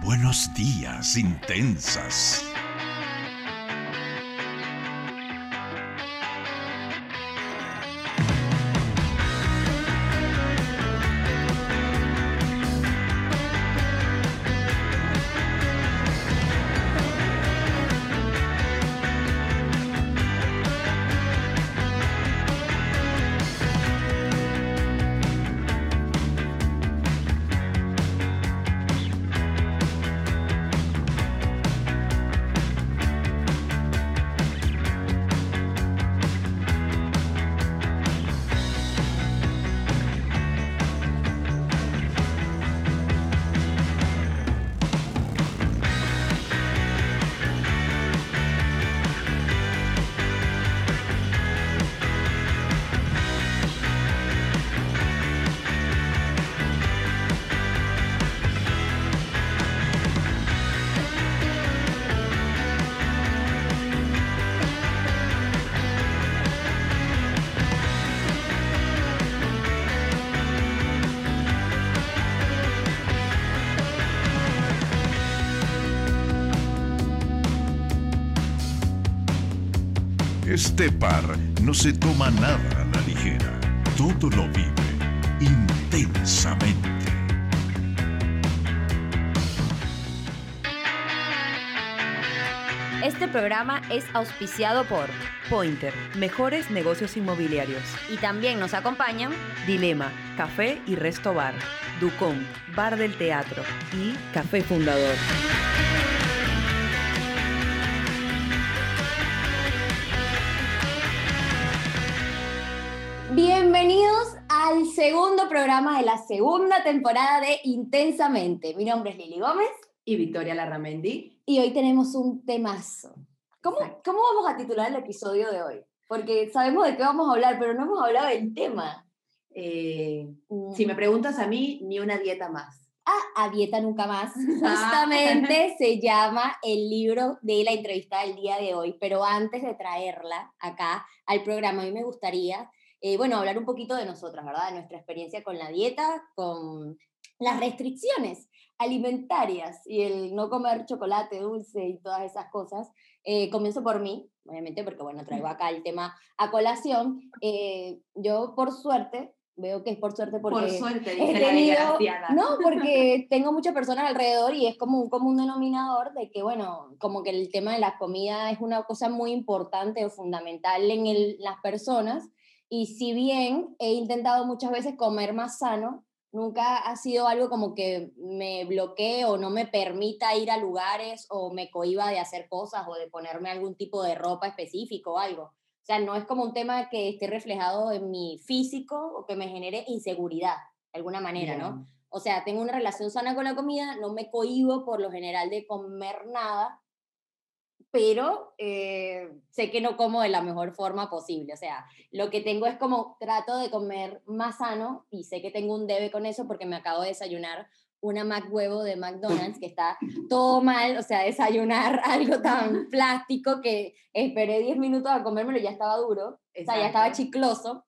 Buenos días, intensas. Se toma nada a la ligera. Todo lo vive intensamente. Este programa es auspiciado por Pointer, mejores negocios inmobiliarios. y también nos acompañan Dilema, Café y Resto Bar. Ducón, Bar del Teatro. Y Café Fundador. Programa de la segunda temporada de Intensamente. Mi nombre es Lili Gómez y Victoria Larramendi. y hoy tenemos un temazo. ¿Cómo. ¿Cómo vamos a titular el episodio de hoy? Porque sabemos de qué vamos a hablar, pero no hemos hablado del tema. Eh, si me preguntas a mí, ni una dieta más. Ah, a dieta nunca más. Justamente se llama el libro de la entrevista del día de hoy, pero antes de traerla acá al programa, a mí me gustaría, eh, bueno, hablar un poquito de nosotras, ¿verdad? De nuestra experiencia con la dieta, con las restricciones alimentarias y el no comer chocolate dulce y todas esas cosas. Eh, comienzo por mí, obviamente, porque bueno, traigo acá el tema a colación. Eh, yo, por suerte, veo que es por suerte porque Por suerte, dice tenido, no, porque tengo muchas personas alrededor y es como un común denominador de que, bueno, como que el tema de la comida es una cosa muy importante o fundamental en el- las personas. Y si bien he intentado muchas veces comer más sano, nunca ha sido algo como que me bloquee o no me permita ir a lugares o me cohiba de hacer cosas o de ponerme algún tipo de ropa específico o algo. O sea, no es como un tema que esté reflejado en mi físico o que me genere inseguridad, de alguna manera, ¿no? O sea, tengo una relación sana con la comida, no me cohibo por lo general de comer nada, pero eh, sé que no como de la mejor forma posible. O sea, lo que tengo es como trato de comer más sano y sé que tengo un debe con eso porque me acabo de desayunar una Mac huevo de McDonald's que está todo mal, o sea, desayunar algo tan plástico que esperé 10 minutos a comérmelo y ya estaba duro, o sea, ya estaba Exacto. chicloso.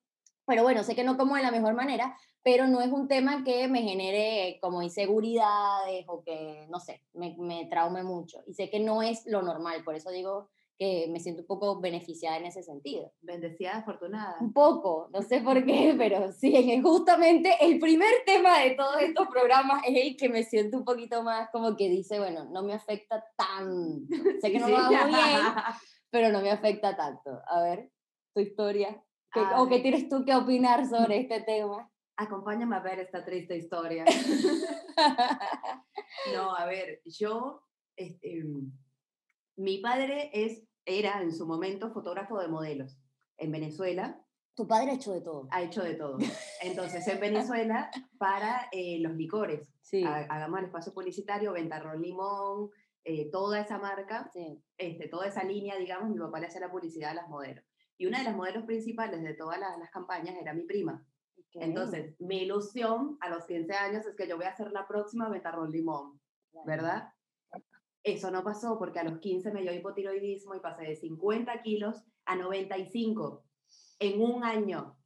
Pero bueno, sé que no como de la mejor manera, pero no es un tema que me genere como inseguridades o que, no sé, me, me traume mucho. Y sé que no es lo normal, por eso digo que me siento un poco beneficiada en ese sentido. Bendecida, afortunada. Un poco, no sé por qué, pero sí, justamente el primer tema de todos estos programas es el que me siento un poquito más como que dice, bueno, no me afecta tanto. Sé que no lo hago bien, pero no me afecta tanto. A ver, tu historia. ¿Qué- ¿O qué tienes tú que opinar sobre este tema? Acompáñame a ver esta triste historia. No, a ver, yo, este, mi padre es, era en su momento fotógrafo de modelos en Venezuela, tu padre ha hecho de todo. ha hecho de todo. Entonces, en Venezuela, para eh, los licores, Sí, ha- hagamos el espacio publicitario, Ventarrón Limón, eh, toda esa marca, sí. este, toda esa línea, digamos, mi papá le hacía la publicidad a las modelos. Y una de las modelos principales de todas las, las campañas era mi prima. Entonces, mi ilusión a los 15 años es que yo voy a ser la próxima Ventarrón Limón. ¿verdad? Eso no pasó porque a los 15 me dio hipotiroidismo y pasé de 50 kilos a 95 en un año.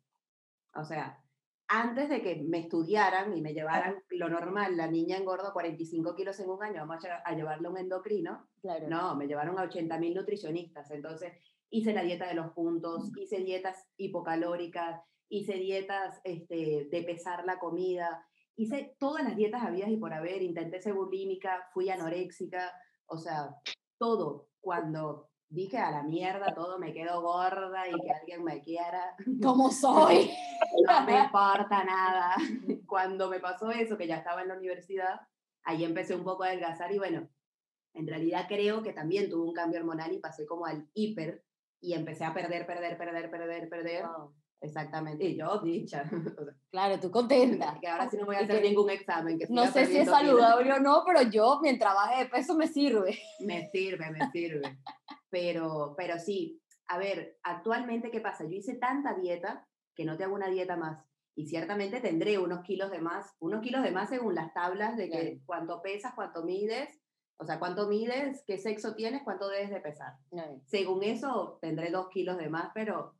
O sea, antes de que me estudiaran y me llevaran lo normal, la niña engorda 45 kilos en un año, vamos a, a llevarle a un endocrino. Claro. No, me llevaron a 80 mil nutricionistas. Entonces hice la dieta de los puntos, hice dietas hipocalóricas, hice dietas este, de pesar la comida, hice todas las dietas habidas y por haber, intenté ser bulímica, fui anoréxica, o sea, todo. Cuando dije a la mierda, todo me quedo gorda y que alguien me quiera. ¿Cómo soy? no me importa nada. Cuando me pasó eso, que ya estaba en la universidad, ahí empecé un poco a adelgazar y bueno, en realidad creo que también tuve un cambio hormonal y pasé como al hiper y empecé a perder, perder, perder, perder, perder. Exactamente. Y yo, dicha. Claro, tú contenta. Que ahora sí no voy a hacer ningún examen. Que no sé si es saludable o no, pero yo, mientras baje de peso, me sirve. Me sirve, me sirve. Pero, pero sí, a ver, actualmente, ¿qué pasa? Yo hice tanta dieta que no te hago una dieta más. Y ciertamente tendré unos kilos de más, unos kilos de más según las tablas de que Claro. cuánto pesas, cuánto mides, o sea, cuánto mides, qué sexo tienes, cuánto debes de pesar. No, Según eso, tendré dos kilos de más, pero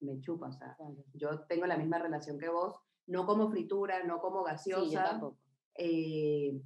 me chupa, o sea, claro. yo tengo la misma relación que vos, no como fritura, no como gaseosa, Sí, yo tampoco. eh,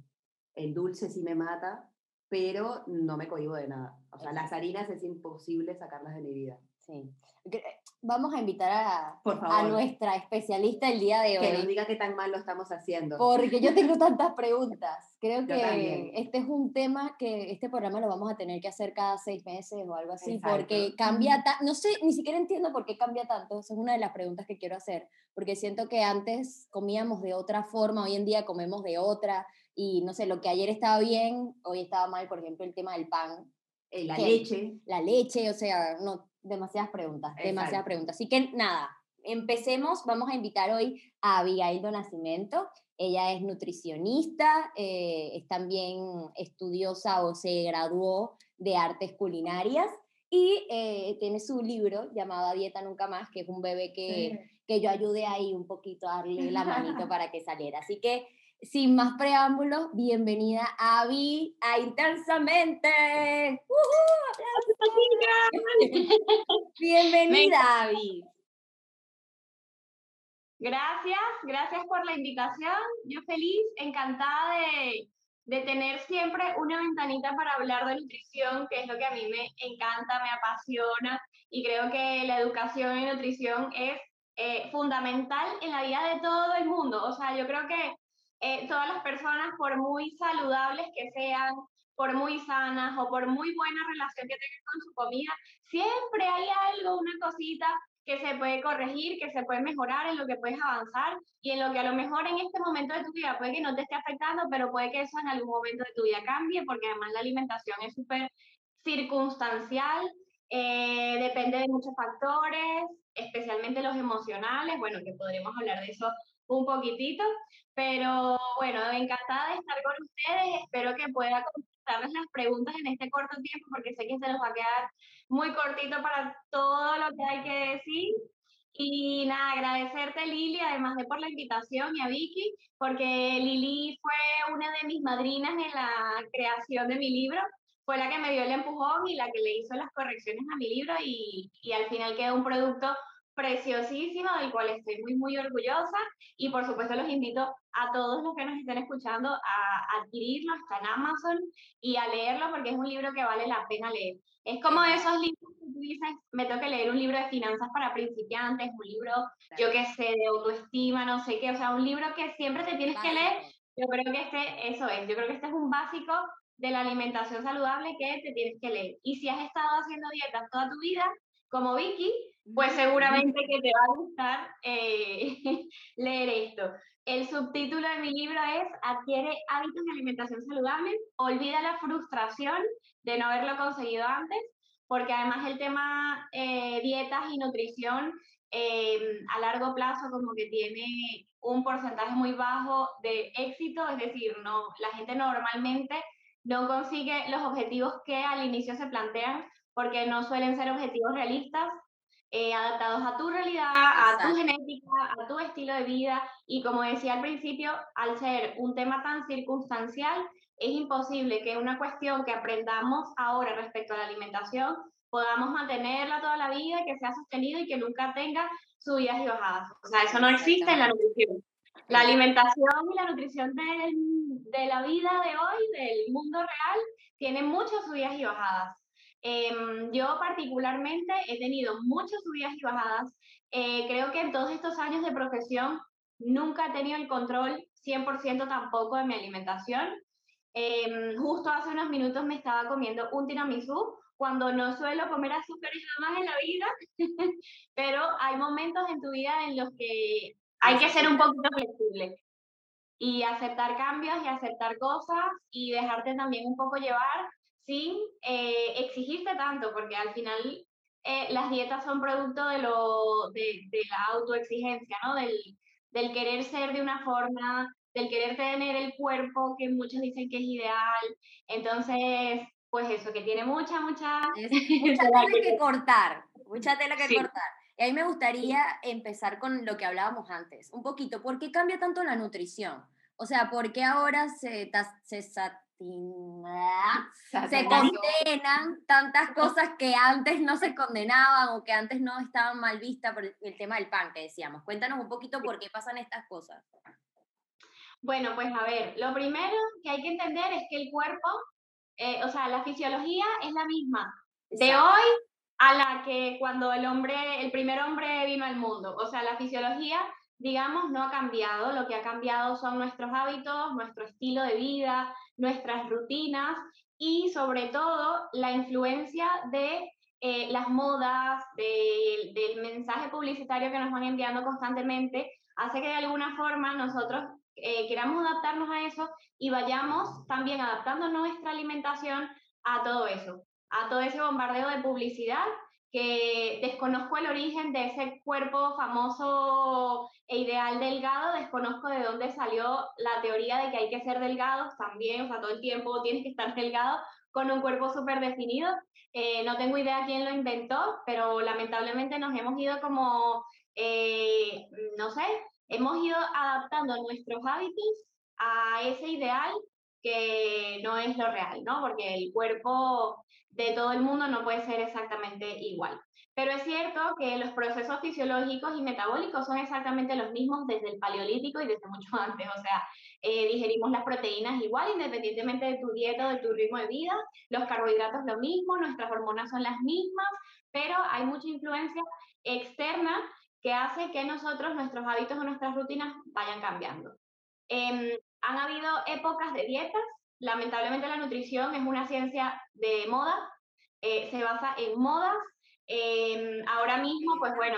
el dulce sí me mata, pero no me cohibo de nada. O sea, las harinas es imposible sacarlas de mi vida. Sí. Que- Vamos a invitar a, Por a favor, nuestra especialista el día de que nos hoy. diga qué tan mal lo estamos haciendo. Porque yo tengo tantas preguntas. Creo que este es un tema que este programa lo vamos a tener que hacer cada seis meses o algo así, Exacto. porque cambia, ta- no sé, ni siquiera entiendo por qué cambia tanto. Esa es una de las preguntas que quiero hacer, porque siento que antes comíamos de otra forma, hoy en día comemos de otra, y no sé, lo que ayer estaba bien, hoy estaba mal, por ejemplo, el tema del pan, Eh, la leche, la leche, o sea, no, demasiadas preguntas, demasiadas Exacto. preguntas. Así que nada, empecemos, vamos a invitar hoy a Abigail do Nascimento. Ella es nutricionista, eh, es también estudiosa o se graduó de artes culinarias y eh, tiene su libro llamado A Dieta Nunca Más, que es un bebé que, que yo ayudé ahí un poquito a darle la manito para que saliera. Así que, sin más preámbulos, bienvenida Avi a Intensamente. ¡Woohoo! Bienvenida, Avi. Gracias, gracias por la invitación. Yo feliz, encantada de, de tener siempre una ventanita para hablar de nutrición, que es lo que a mí me encanta, me apasiona y creo que la educación en nutrición es eh, fundamental en la vida de todo el mundo. O sea, yo creo que eh, todas las personas, por muy saludables que sean, por muy sanas o por muy buena relación que tengan con su comida, siempre hay algo, una cosita que se puede corregir, que se puede mejorar, en lo que puedes avanzar y en lo que a lo mejor en este momento de tu vida puede que no te esté afectando, pero puede que eso en algún momento de tu vida cambie, porque además la alimentación es súper circunstancial, eh, depende de muchos factores, especialmente los emocionales, bueno, que podremos hablar de eso un poquitito, pero bueno, encantada de estar con ustedes, espero que pueda contestarles las preguntas en este corto tiempo, porque sé que se nos va a quedar muy cortito para todo lo que hay que decir. Y nada, agradecerte Lili, además de por la invitación y a Vicky, porque Lili fue una de mis madrinas en la creación de mi libro, fue la que me dio el empujón y la que le hizo las correcciones a mi libro y, y al final quedó un producto preciosísimo del cual estoy muy, muy orgullosa y por supuesto los invito a todos los que nos estén escuchando a adquirirlo, está en Amazon y a leerlo porque es un libro que vale la pena leer. Es como esos libros que tú dices, me tengo que leer un libro de finanzas para principiantes, un libro, yo qué sé, de autoestima, no sé qué, o sea, un libro que siempre te tienes que leer. Yo creo que este, eso es, yo creo que este es un básico de la alimentación saludable que te tienes que leer. Y si has estado haciendo dietas toda tu vida, como Vicky, pues seguramente que te va a gustar eh, leer esto. El subtítulo de mi libro es Adquiere hábitos de alimentación saludable, olvida la frustración de no haberlo conseguido antes, porque además el tema eh, dietas y nutrición eh, a largo plazo como que tiene un porcentaje muy bajo de éxito, es decir, no, la gente normalmente no consigue los objetivos que al inicio se plantean porque no suelen ser objetivos realistas, eh, adaptados a tu realidad, a tu genética, a tu estilo de vida. Y como decía al principio, al ser un tema tan circunstancial, es imposible que una cuestión que aprendamos ahora respecto a la alimentación podamos mantenerla toda la vida, que sea sostenido y que nunca tenga subidas y bajadas. O sea, eso no existe en la nutrición. La alimentación y la nutrición de la vida de hoy, del mundo real, tiene muchas subidas y bajadas. Em, yo particularmente he tenido muchas subidas y bajadas. Eh, creo que en todos estos años de profesión nunca he tenido el control 100% tampoco de mi alimentación. Em, justo hace unos minutos me estaba comiendo un tiramisú cuando no suelo comer azúcares jamás en la vida, pero hay momentos en tu vida en los que hay que ser un poquito flexible y aceptar cambios y aceptar cosas y dejarte también un poco llevar sin eh, exigirte tanto, porque al final eh, las dietas son producto de, lo, de, de la autoexigencia, ¿no? Del, del querer ser de una forma, del querer tener el cuerpo que muchos dicen que es ideal. Entonces, pues eso, que tiene mucha, mucha... mucha tela que cortar, mucha tela que cortar. Y a mí me gustaría empezar con lo que hablábamos antes, un poquito, ¿por qué cambia tanto la nutrición? O sea, ¿por qué ahora se, se, se condenan tantas cosas que antes no se condenaban o que antes no estaban mal vistas por el tema del pan que decíamos? Cuéntanos un poquito por qué pasan estas cosas. Bueno, pues a ver, lo primero que hay que entender es que el cuerpo eh, o sea, la fisiología es la misma de hoy a la que cuando el hombre, el primer hombre vino al mundo. O sea, la fisiología, digamos, no ha cambiado. Lo que ha cambiado son nuestros hábitos, nuestro estilo de vida, nuestras rutinas y sobre todo la influencia de eh, las modas, del mensaje publicitario que nos van enviando constantemente, hace que de alguna forma nosotros eh, queramos adaptarnos a eso y vayamos también adaptando nuestra alimentación a todo eso, a todo ese bombardeo de publicidad que desconozco el origen de ese cuerpo famoso e ideal delgado, desconozco de dónde salió la teoría de que hay que ser delgados también, o sea, todo el tiempo tienes que estar delgado con un cuerpo súper definido. Eh, no tengo idea quién lo inventó, pero lamentablemente nos hemos ido como, eh, no sé, hemos ido adaptando nuestros hábitos a ese ideal que no es lo real, ¿no? Porque el cuerpo de todo el mundo no puede ser exactamente igual. Pero es cierto que los procesos fisiológicos y metabólicos son exactamente los mismos desde el paleolítico y desde mucho antes. O sea, eh, digerimos las proteínas igual, independientemente de tu dieta o de tu ritmo de vida. Los carbohidratos lo mismo, nuestras hormonas son las mismas, pero hay mucha influencia externa que hace que nosotros, nuestros hábitos o nuestras rutinas vayan cambiando. Em, han habido épocas de dietas, lamentablemente la nutrición es una ciencia de moda, eh, se basa en modas. Em, ahora mismo, pues bueno,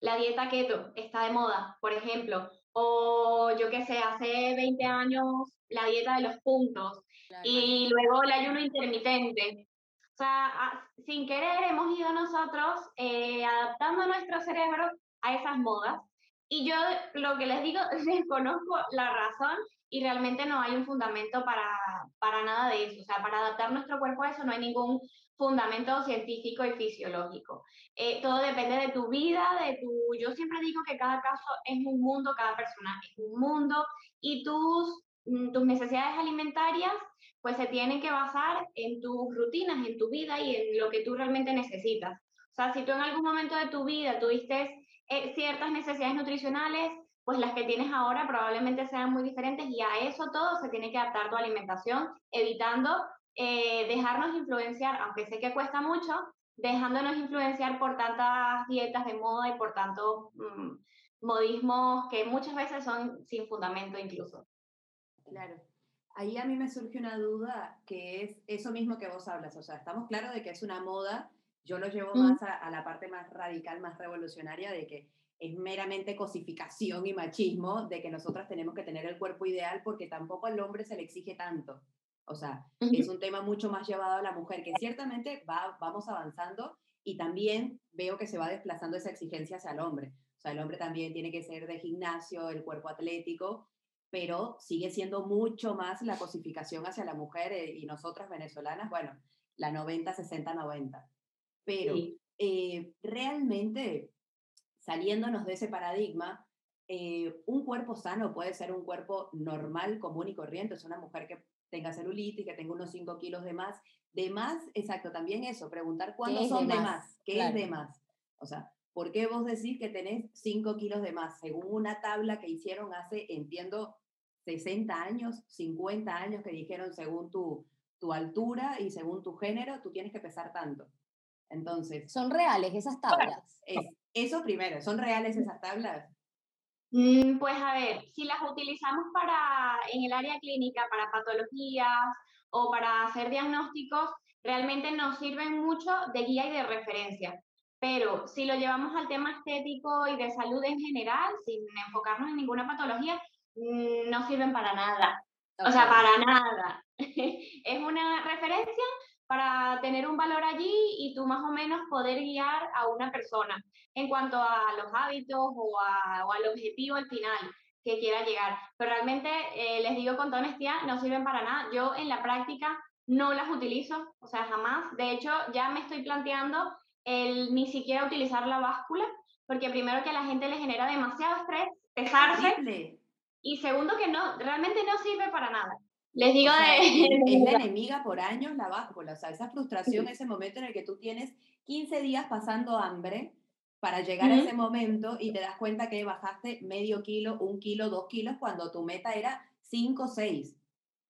la dieta keto está de moda, por ejemplo, o yo qué sé, hace 20 años la dieta de los puntos y luego el ayuno intermitente. O sea, sin querer hemos ido nosotros eh, adaptando nuestro cerebro a esas modas. Y yo lo que les digo, desconozco la razón y realmente no hay un fundamento para, para nada de eso. O sea, para adaptar nuestro cuerpo a eso no hay ningún fundamento científico y fisiológico. Eh, todo depende de tu vida, de tu... Yo siempre digo que cada caso es un mundo, cada persona es un mundo y tus, mm, tus necesidades alimentarias pues se tienen que basar en tus rutinas, en tu vida y en lo que tú realmente necesitas. O sea, si tú en algún momento de tu vida tuviste eh, ciertas necesidades nutricionales, pues las que tienes ahora probablemente sean muy diferentes y a eso todo se tiene que adaptar tu alimentación, evitando eh, dejarnos influenciar, aunque sé que cuesta mucho, dejándonos influenciar por tantas dietas de moda y por tantos mm, modismos que muchas veces son sin fundamento incluso. Claro ahí a mí me surge una duda que es eso mismo que vos hablas. O sea, estamos claros de que es una moda. Yo lo llevo más a, la parte más radical, más revolucionaria de que es meramente cosificación y machismo, de que nosotras tenemos que tener el cuerpo ideal porque tampoco al hombre se le exige tanto. O sea, es un tema mucho más llevado a la mujer, que ciertamente va, vamos avanzando y también veo que se va desplazando esa exigencia hacia el hombre. O sea, el hombre también tiene que ser de gimnasio, el cuerpo atlético, pero sigue siendo mucho más la cosificación hacia la mujer eh, y nosotras venezolanas, bueno, la 90, 60, 90. Pero eh, realmente, saliéndonos de ese paradigma, eh, un cuerpo sano puede ser un cuerpo normal, común y corriente. Es una mujer que tenga celulitis, que tenga unos 5 kilos de más. De más, exacto, también eso, preguntar cuándo son de más, qué es de más. O sea, ¿por qué vos decís que tenés 5 kilos de más? Según una tabla que hicieron hace, entiendo, 60 años, 50 años que dijeron según tu, tu altura y según tu género, tú tienes que pesar tanto. Entonces. ¿Son reales esas tablas? Eso primero, ¿son reales esas tablas? Mm, pues a ver, si las utilizamos para en el área clínica para patologías o para hacer diagnósticos, realmente nos sirven mucho de guía y de referencia. Pero si lo llevamos al tema estético y de salud en general, sin enfocarnos en ninguna patología, mm, no sirven para nada. O sea, para nada. es una referencia para tener un valor allí y tú más o menos poder guiar a una persona en cuanto a los hábitos o, al objetivo al final que quiera llegar. Pero realmente, eh, les digo con toda honestidad, no sirven para nada. Yo en la práctica no las utilizo, o sea, jamás. De hecho, ya me estoy planteando el ni siquiera utilizar la báscula, porque primero que a la gente le genera demasiado estrés pesarse. Y segundo que no, realmente no sirve para nada. Les digo de... Es la enemiga por años la báscula, o sea, esa frustración, ese momento en el que tú tienes 15 días pasando hambre para llegar a ese momento y te das cuenta que bajaste medio kilo, un kilo, dos kilos, cuando tu meta era 5, 6.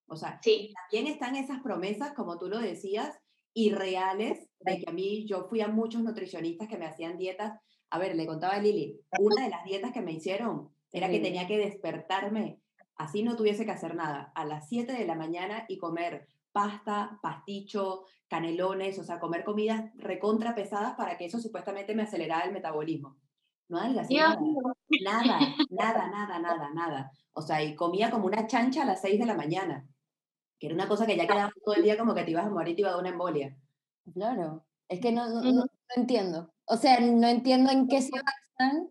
O sea, también están esas promesas, como tú lo decías, irreales, de que a mí, yo fui a muchos nutricionistas que me hacían dietas. A ver, le contaba a Lili, una de las dietas que me hicieron era que tenía que despertarme así no tuviese que hacer nada, a las 7 de la mañana y comer pasta, pasticho, canelones, o sea, comer comidas recontra pesadas para que eso supuestamente me acelerara el metabolismo. No así. Nada, nada, nada, nada, nada, nada. O sea, y comía como una chancha a las 6 de la mañana, que era una cosa que ya quedaba todo el día como que te ibas a morir y te iba a dar una embolia. Claro, es que no, no, entiendo. O sea, no entiendo en qué se basan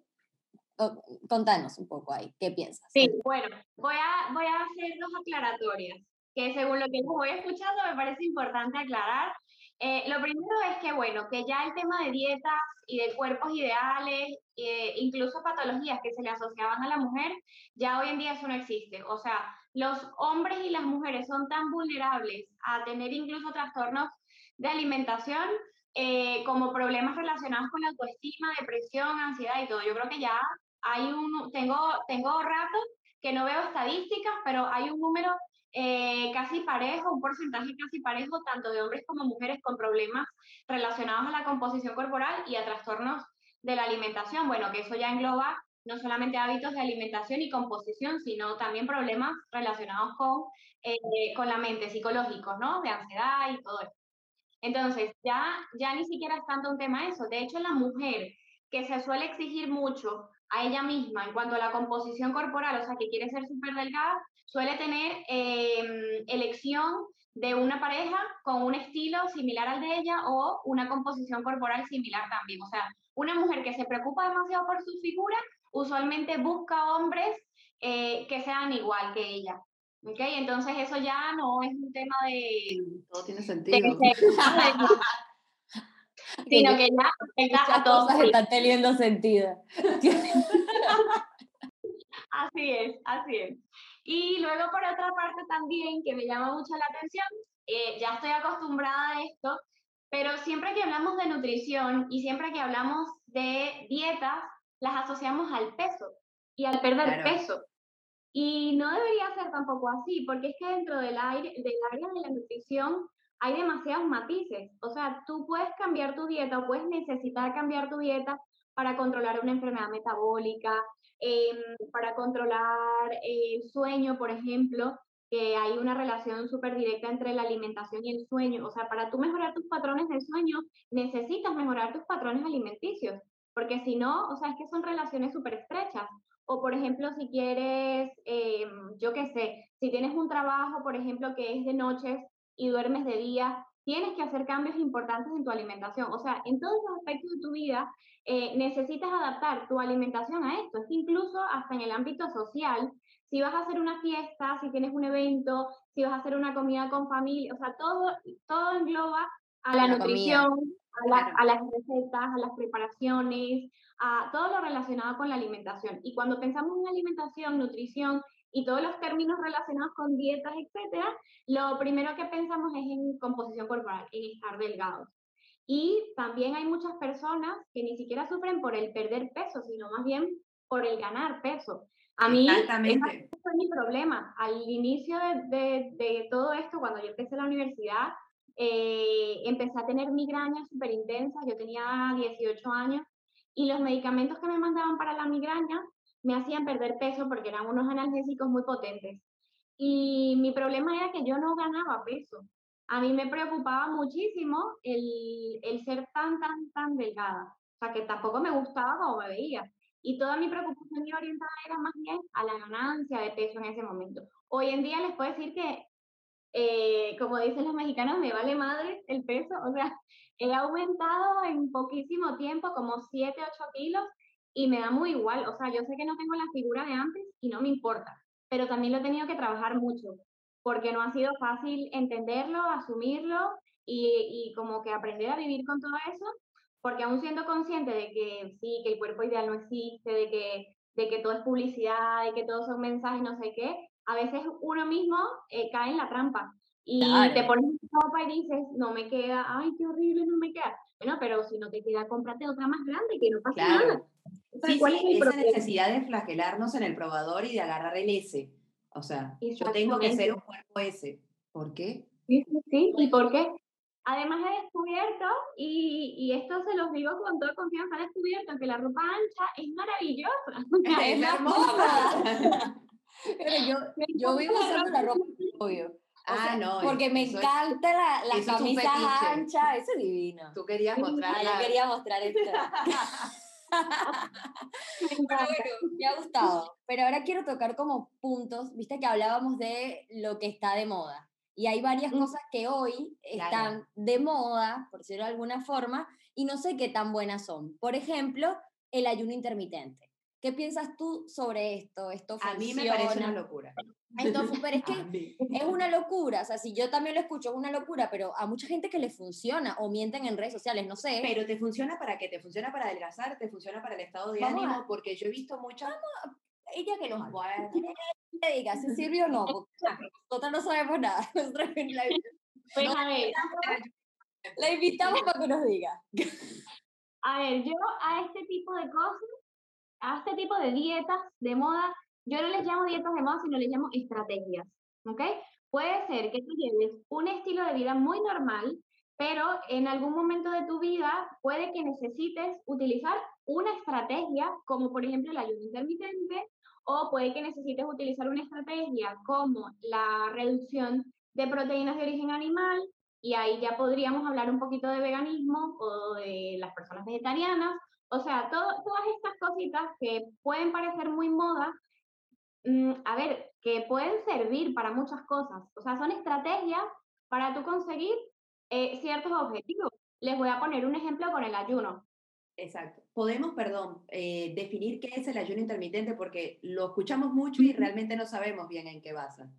contanos un poco ahí, ¿qué piensas? Sí, bueno, voy a, voy a hacer dos aclaratorias, que según lo que voy escuchando me parece importante aclarar. Eh, lo primero es que, bueno, que ya el tema de dietas y de cuerpos ideales, eh, incluso patologías que se le asociaban a la mujer, ya hoy en día eso no existe. O sea, los hombres y las mujeres son tan vulnerables a tener incluso trastornos de alimentación eh, como problemas relacionados con la autoestima, depresión, ansiedad y todo. Yo creo que ya hay un, tengo, tengo rato que no veo estadísticas, pero hay un número eh, casi parejo, un porcentaje casi parejo, tanto de hombres como mujeres con problemas relacionados a la composición corporal y a trastornos de la alimentación. Bueno, que eso ya engloba no solamente hábitos de alimentación y composición, sino también problemas relacionados con, eh, con la mente, psicológicos, ¿no? De ansiedad y todo eso. Entonces, ya, ya ni siquiera es tanto un tema eso. De hecho, la mujer que se suele exigir mucho a ella misma en cuanto a la composición corporal, o sea, que quiere ser súper delgada, suele tener em, elección de una pareja con un estilo similar al de ella o una composición corporal similar también. O sea, una mujer que se preocupa demasiado por su figura, usualmente busca hombres eh, que sean igual que ella. ¿Ok? Entonces eso ya no es un tema de... Todo tiene sentido. sino que ya está a todos. están teniendo sentido. así es, así es. Y luego por otra parte también, que me llama mucho la atención, eh, ya estoy acostumbrada a esto, pero siempre que hablamos de nutrición y siempre que hablamos de dietas, las asociamos al peso y al perder peso. Y no debería ser tampoco así, porque es que dentro del, aire, del área de la nutrición hay demasiados matices. O sea, tú puedes cambiar tu dieta o puedes necesitar cambiar tu dieta para controlar una enfermedad metabólica, em, para controlar el sueño, por ejemplo, que hay una relación súper directa entre la alimentación y el sueño. O sea, para tú mejorar tus patrones de sueño, necesitas mejorar tus patrones alimenticios, porque si no, o sea, es que son relaciones súper estrechas. O, por ejemplo, si quieres, em, yo qué sé, si tienes un trabajo, por ejemplo, que es de noches, y duermes de día, tienes que hacer cambios importantes en tu alimentación. O sea, en todos los aspectos de tu vida eh, necesitas adaptar tu alimentación a esto. Es que incluso hasta en el ámbito social, si vas a hacer una fiesta, si tienes un evento, si vas a hacer una comida con familia, o sea, todo, todo engloba a la, nutrición, a, las recetas, a las preparaciones, a todo lo relacionado con la alimentación. Y cuando pensamos en alimentación, nutrición y todos los términos relacionados con dietas, etcétera, lo primero que pensamos es en composición corporal, en estar delgados. Y también hay muchas personas que ni siquiera sufren por el perder peso, sino más bien por el ganar peso. A mí, ese fue mi problema. Al inicio de, de, todo esto, cuando yo empecé la universidad, eh, empecé a tener migrañas súper intensas. Yo tenía 18 años y los medicamentos que me mandaban para la migraña me hacían perder peso porque eran unos analgésicos muy potentes. Y mi problema era que yo no ganaba peso. A mí me preocupaba muchísimo el, el ser tan, tan, tan delgada. O sea, que tampoco me gustaba como me veía. Y toda mi preocupación iba orientada era más bien a la ganancia de peso en ese momento. Hoy en día les puedo decir que, eh, como dicen los mexicanos, me vale madre el peso. O sea, he aumentado en poquísimo tiempo, como 7, 8 kilos, y me da muy igual. O sea, yo sé que no tengo la figura de antes y no me importa, pero también lo he tenido que trabajar mucho, porque no ha sido fácil entenderlo, asumirlo y, y como que aprender a vivir con todo eso porque aún siendo consciente de que sí, que el cuerpo ideal no existe, de que, de que todo es publicidad, de que todos son mensajes, no sé qué, a veces uno mismo eh, cae en la trampa y te pones ropa y dices, no me queda, ay, qué horrible, no me queda. Bueno, pero si no te queda, cómprate otra más grande, que no pasa nada. sí, ¿cuál es esa necesidad de flagelarnos en el probador y de agarrar el S. O sea, yo tengo que ser un cuerpo S. ¿Por qué? Sí, sí, sí. ¿Y por qué? Además he descubierto, y, y, esto se los digo con toda confianza, he descubierto que la ropa ancha es maravillosa. Es hermosa. Pero yo, yo vivo usando la ropa, obvio. ah, no. Porque me encanta la, la camisa ancha, eso es divino. Tú querías mostrar. yo quería mostrar esto. Pero bueno, me ha gustado. Pero ahora quiero tocar como puntos, viste que hablábamos de lo que está de moda. Y hay varias cosas que hoy están de moda, por decirlo de alguna forma, y no sé qué tan buenas son. Por ejemplo, el ayuno intermitente. ¿Qué piensas tú sobre esto? ¿Esto A mí me parece una locura. Entonces, pero es que es una locura, o sea, si yo también lo escucho, es una locura, pero a mucha gente que le funciona o mienten en redes sociales, no sé. Pero te funciona para qué? Te funciona para adelgazar, te funciona para el estado de ánimo, porque yo he visto muchas ella que nos pueda diga si sirve o no, porque nosotros no sabemos nada. la, pues a ver, la invitamos para que nos diga. A ver, yo a este tipo de cosas, a este tipo de dietas de moda, yo no les llamo dietas de moda, sino les llamo estrategias, ¿ok? Puede ser que tú lleves un estilo de vida muy normal, pero en algún momento de tu vida puede que necesites utilizar una estrategia, como por ejemplo el ayuno intermitente, o puede que necesites utilizar una estrategia como la reducción de proteínas de origen animal, y ahí ya podríamos hablar un poquito de veganismo o de las personas vegetarianas, o sea, todas estas cositas que pueden parecer muy modas, mm, a ver, que pueden servir para muchas cosas, o sea, son estrategias para tú conseguir eh, ciertos objetivos. Les voy a poner un ejemplo con el ayuno. Exacto. Podemos, perdón, eh, definir qué es el ayuno intermitente porque lo escuchamos mucho y realmente no sabemos bien en qué basa.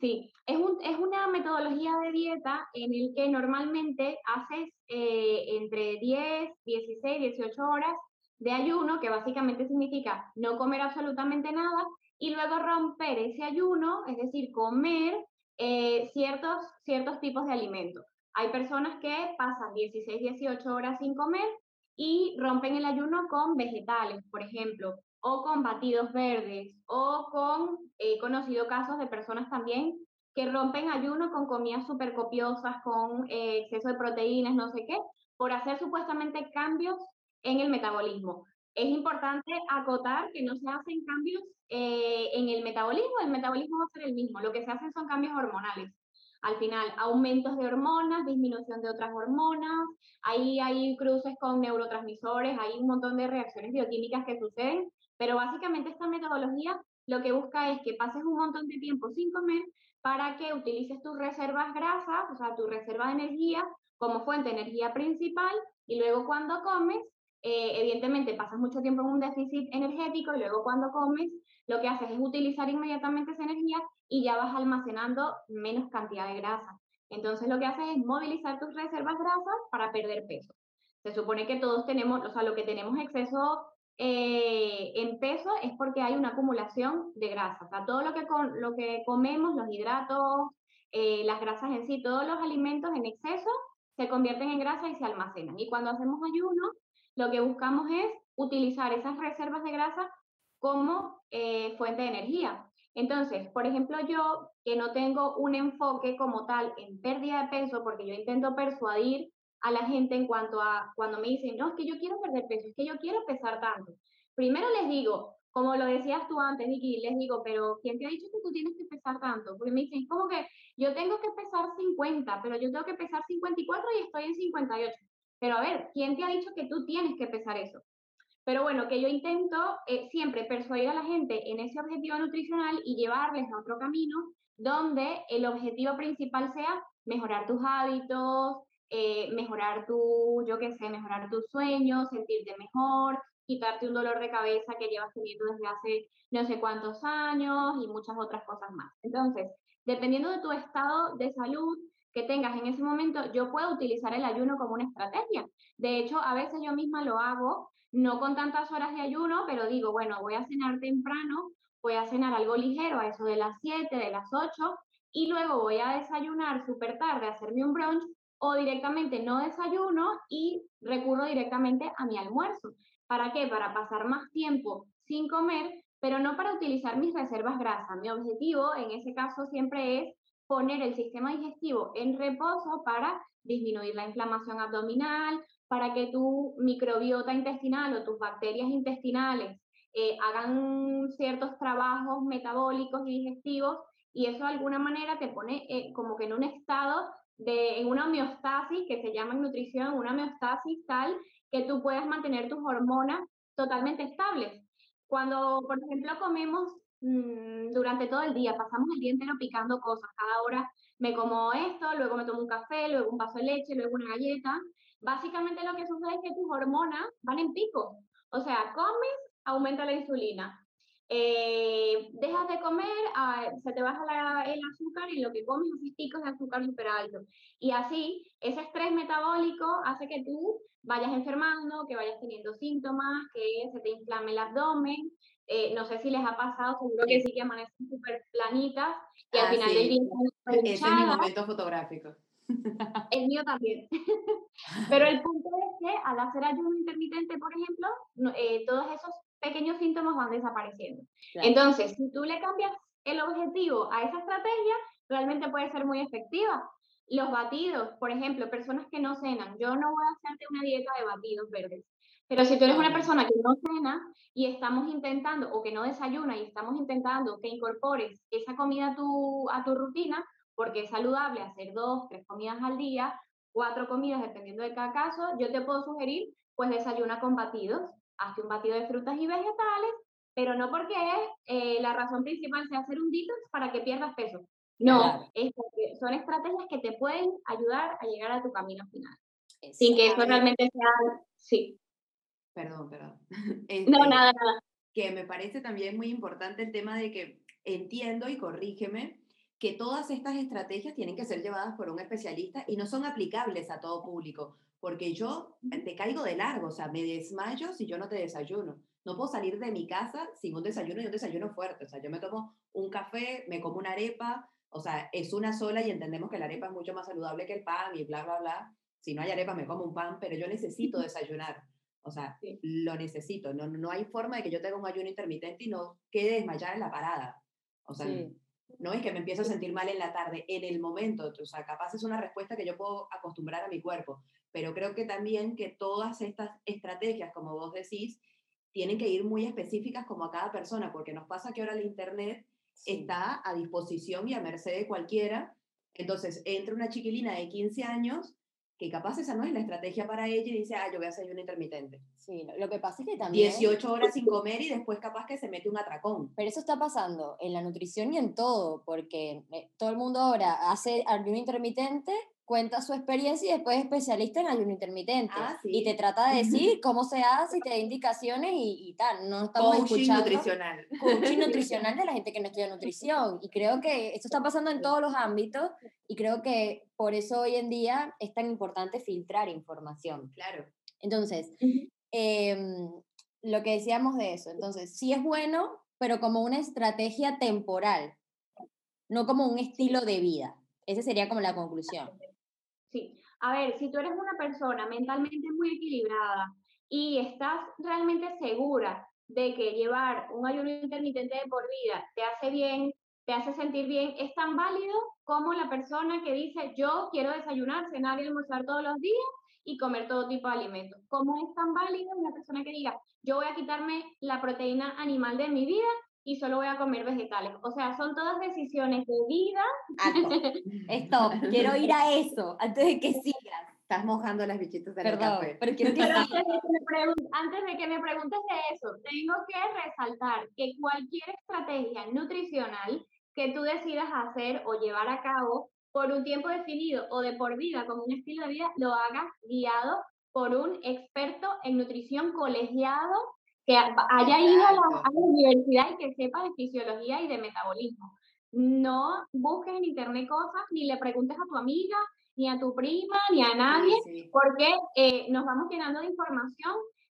Sí, es, un, es una metodología de dieta en el que normalmente haces eh, entre 10, 16, 18 horas de ayuno, que básicamente significa no comer absolutamente nada, y luego romper ese ayuno, es decir, comer eh, ciertos, ciertos tipos de alimentos. Hay personas que pasan 16, 18 horas sin comer y rompen el ayuno con vegetales, por ejemplo, o con batidos verdes, o con, he conocido casos de personas también que rompen ayuno con comidas súper copiosas, con eh, exceso de proteínas, no sé qué, por hacer supuestamente cambios en el metabolismo. Es importante acotar que no se hacen cambios eh, en el metabolismo, el metabolismo va a ser el mismo, lo que se hacen son cambios hormonales. Al final, aumentos de hormonas, disminución de otras hormonas, ahí hay cruces con neurotransmisores, hay un montón de reacciones bioquímicas que suceden, pero básicamente esta metodología lo que busca es que pases un montón de tiempo sin comer para que utilices tus reservas grasas, o sea, tu reserva de energía como fuente de energía principal y luego cuando comes, eh, evidentemente pasas mucho tiempo en un déficit energético y luego cuando comes lo que haces es utilizar inmediatamente esa energía y ya vas almacenando menos cantidad de grasa. Entonces lo que haces es movilizar tus reservas grasas para perder peso. Se supone que todos tenemos, o sea, lo que tenemos exceso eh, en peso es porque hay una acumulación de grasa. O sea, todo lo que, comemos, los hidratos, eh, las grasas en sí, todos los alimentos en exceso se convierten en grasa y se almacenan. Y cuando hacemos ayuno, lo que buscamos es utilizar esas reservas de grasa como eh, fuente de energía. Entonces, por ejemplo, yo que no tengo un enfoque como tal en pérdida de peso, porque yo intento persuadir a la gente en cuanto a cuando me dicen, no, es que yo quiero perder peso, es que yo quiero pesar tanto. Primero les digo, como lo decías tú antes, Vicky, les digo, pero ¿quién te ha dicho que tú tienes que pesar tanto? Porque me dicen, como que yo tengo que pesar 50, pero yo tengo que pesar 54 y estoy en 58. Pero a ver, ¿quién te ha dicho que tú tienes que pesar eso? Pero bueno, que yo intento eh, siempre persuadir a la gente en ese objetivo nutricional y llevarles a otro camino donde el objetivo principal sea mejorar tus hábitos, eh, mejorar tu, yo qué sé, mejorar tus sueños, sentirte mejor, quitarte un dolor de cabeza que llevas teniendo desde hace no sé cuántos años y muchas otras cosas más. Entonces, dependiendo de tu estado de salud que tengas en ese momento, yo puedo utilizar el ayuno como una estrategia. De hecho, a veces yo misma lo hago, no con tantas horas de ayuno, pero digo, bueno, voy a cenar temprano, voy a cenar algo ligero a eso de las 7, de las 8, y luego voy a desayunar súper tarde, hacerme un brunch o directamente no desayuno y recurro directamente a mi almuerzo. ¿Para qué? Para pasar más tiempo sin comer, pero no para utilizar mis reservas grasas. Mi objetivo en ese caso siempre es poner el sistema digestivo en reposo para disminuir la inflamación abdominal, para que tu microbiota intestinal o tus bacterias intestinales eh, hagan ciertos trabajos metabólicos y digestivos y eso de alguna manera te pone eh, como que en un estado de, en una homeostasis, que se llama nutrición, una homeostasis tal que tú puedas mantener tus hormonas totalmente estables. Cuando, por ejemplo, comemos mm, durante todo el día, pasamos el día entero picando cosas, cada hora me como esto, luego me tomo un café, luego un vaso de leche, luego una galleta, básicamente lo que sucede es que tus hormonas van en pico. O sea, comes, aumenta la insulina, eh, dejas de comer, ah, se te baja el azúcar y lo que comes haces picos de azúcar súper alto. Y así, ese estrés metabólico hace que tú vayas enfermando, que vayas teniendo síntomas, que se te inflame el abdomen. Eh, no sé si les ha pasado, seguro que sí que amanecen súper planitas y al ah, final del día Ese es mi momento fotográfico. El mío también. Pero el punto es que al hacer ayuno intermitente, por ejemplo, eh, todos esos pequeños síntomas van desapareciendo. Entonces, si tú le cambias el objetivo a esa estrategia, realmente puede ser muy efectiva. Los batidos, por ejemplo, personas que no cenan, yo no voy a hacerte una dieta de batidos verdes, pero si tú eres una persona que no cena y estamos intentando, o que no desayuna y estamos intentando que incorpores esa comida a tu, a tu rutina, porque es saludable hacer dos, tres comidas al día, cuatro comidas dependiendo de cada caso, yo te puedo sugerir, pues desayuna con batidos hazte un batido de frutas y vegetales, pero no porque eh, la razón principal sea hacer un detox para que pierdas peso. No, es porque son estrategias que te pueden ayudar a llegar a tu camino final. Sin que eso realmente sea... Sí. Perdón, perdón. no, este, nada, nada. Que me parece también muy importante el tema de que entiendo y corrígeme que todas estas estrategias tienen que ser llevadas por un especialista y no son aplicables a todo público porque yo te caigo de largo, o sea, me desmayo si yo no te desayuno. No puedo salir de mi casa sin un desayuno y un desayuno fuerte. O sea, yo me tomo un café, me como una arepa, o sea, es una sola y entendemos que la arepa es mucho más saludable que el pan y bla, bla, bla. Si no hay arepa, me como un pan, pero yo necesito desayunar. O sea, lo necesito. No, no hay forma de que yo tenga un ayuno intermitente y no quede desmayada en la parada. O sea, no es que me empiezo a sentir mal en la tarde, en el momento. O sea, capaz es una respuesta que yo puedo acostumbrar a mi cuerpo pero creo que también que todas estas estrategias, como vos decís, tienen que ir muy específicas como a cada persona, porque nos pasa que ahora el Internet está a disposición y a merced de cualquiera. Entonces, entra una chiquilina de 15 años que capaz esa no es la estrategia para ella y dice, ah, yo voy a hacer un intermitente. Sí, lo que pasa es que también... 18 horas sin comer y después capaz que se mete un atracón. Pero eso está pasando en la nutrición y en todo, porque eh, todo el mundo ahora hace ayuno intermitente cuenta su experiencia y después es especialista en ayuno intermitente. Ah, sí. Y te trata de decir cómo se hace y te da indicaciones y, y tal. No estamos Coaching escuchando nutricional. coaching nutricional de la gente que no estudia nutrición. Y creo que esto está pasando en todos los ámbitos y creo que por eso hoy en día es tan importante filtrar información. Claro. Entonces, em, lo que decíamos de eso, entonces, sí es bueno, pero como una estrategia temporal, no como un estilo de vida. Esa sería como la conclusión. Sí. A ver, si tú eres una persona mentalmente muy equilibrada y estás realmente segura de que llevar un ayuno intermitente de por vida te hace bien, te hace sentir bien, es tan válido como la persona que dice, yo quiero desayunar, cenar y almorzar todos los días y comer todo tipo de alimentos. ¿Cómo es tan válido una persona que diga, yo voy a quitarme la proteína animal de mi vida y solo voy a comer vegetales? O sea, son todas decisiones de vida. Alto. Stop. Quiero ir a eso antes de que sigas. Estás mojando las bichitas Perdón, café. pero quiero que Pero antes de, que me antes de que me preguntes de eso, tengo que resaltar que cualquier estrategia nutricional que tú decidas hacer o llevar a cabo por un tiempo definido o de por vida como un estilo de vida, lo hagas guiado por un experto en nutrición colegiado que ha- haya ido a la, a la universidad y que sepa de fisiología y de metabolismo. No busques en internet cosas, ni le preguntes a tu amiga, ni a tu prima, ni a nadie, Sí, sí. porque eh, nos vamos llenando de información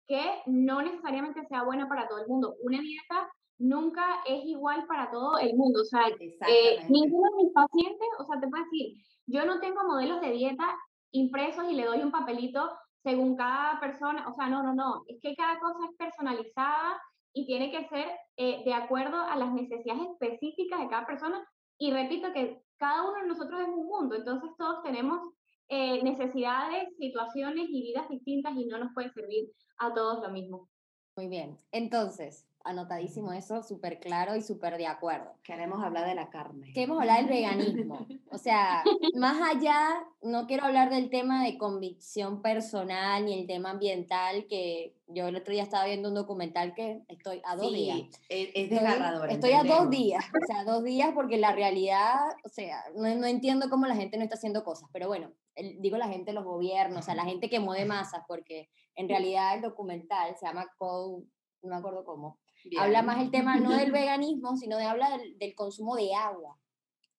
que no necesariamente sea buena para todo el mundo. Una dieta nunca es igual para todo el mundo. O sea, eh, ninguno de mis pacientes, o sea, te puedo decir, yo no tengo modelos de dieta impresos y le doy un papelito según cada persona. O sea, no, no, no. Es que cada cosa es personalizada y tiene que ser eh, de acuerdo a las necesidades específicas de cada persona. Y repito que cada uno de nosotros es un mundo, entonces todos tenemos eh, necesidades, situaciones y vidas distintas y no nos puede servir a todos lo mismo. Muy bien. Entonces, anotadísimo eso, súper claro y súper de acuerdo. Queremos hablar de la carne. Queremos hablar del veganismo. O sea, más allá, no quiero hablar del tema de convicción personal ni el tema ambiental, que yo el otro día estaba viendo un documental que estoy a dos Sí, días. es, es Estoy- desgarrador. Estoy a dos días, o sea, dos días porque la realidad, o sea, no, no entiendo cómo la gente no está haciendo cosas, pero bueno, el- digo la gente, los gobiernos, o sea, la gente que mueve masas, porque en realidad el documental se llama Code, no me acuerdo cómo, Bien. habla más el tema no del veganismo, sino de habla del, del consumo de agua,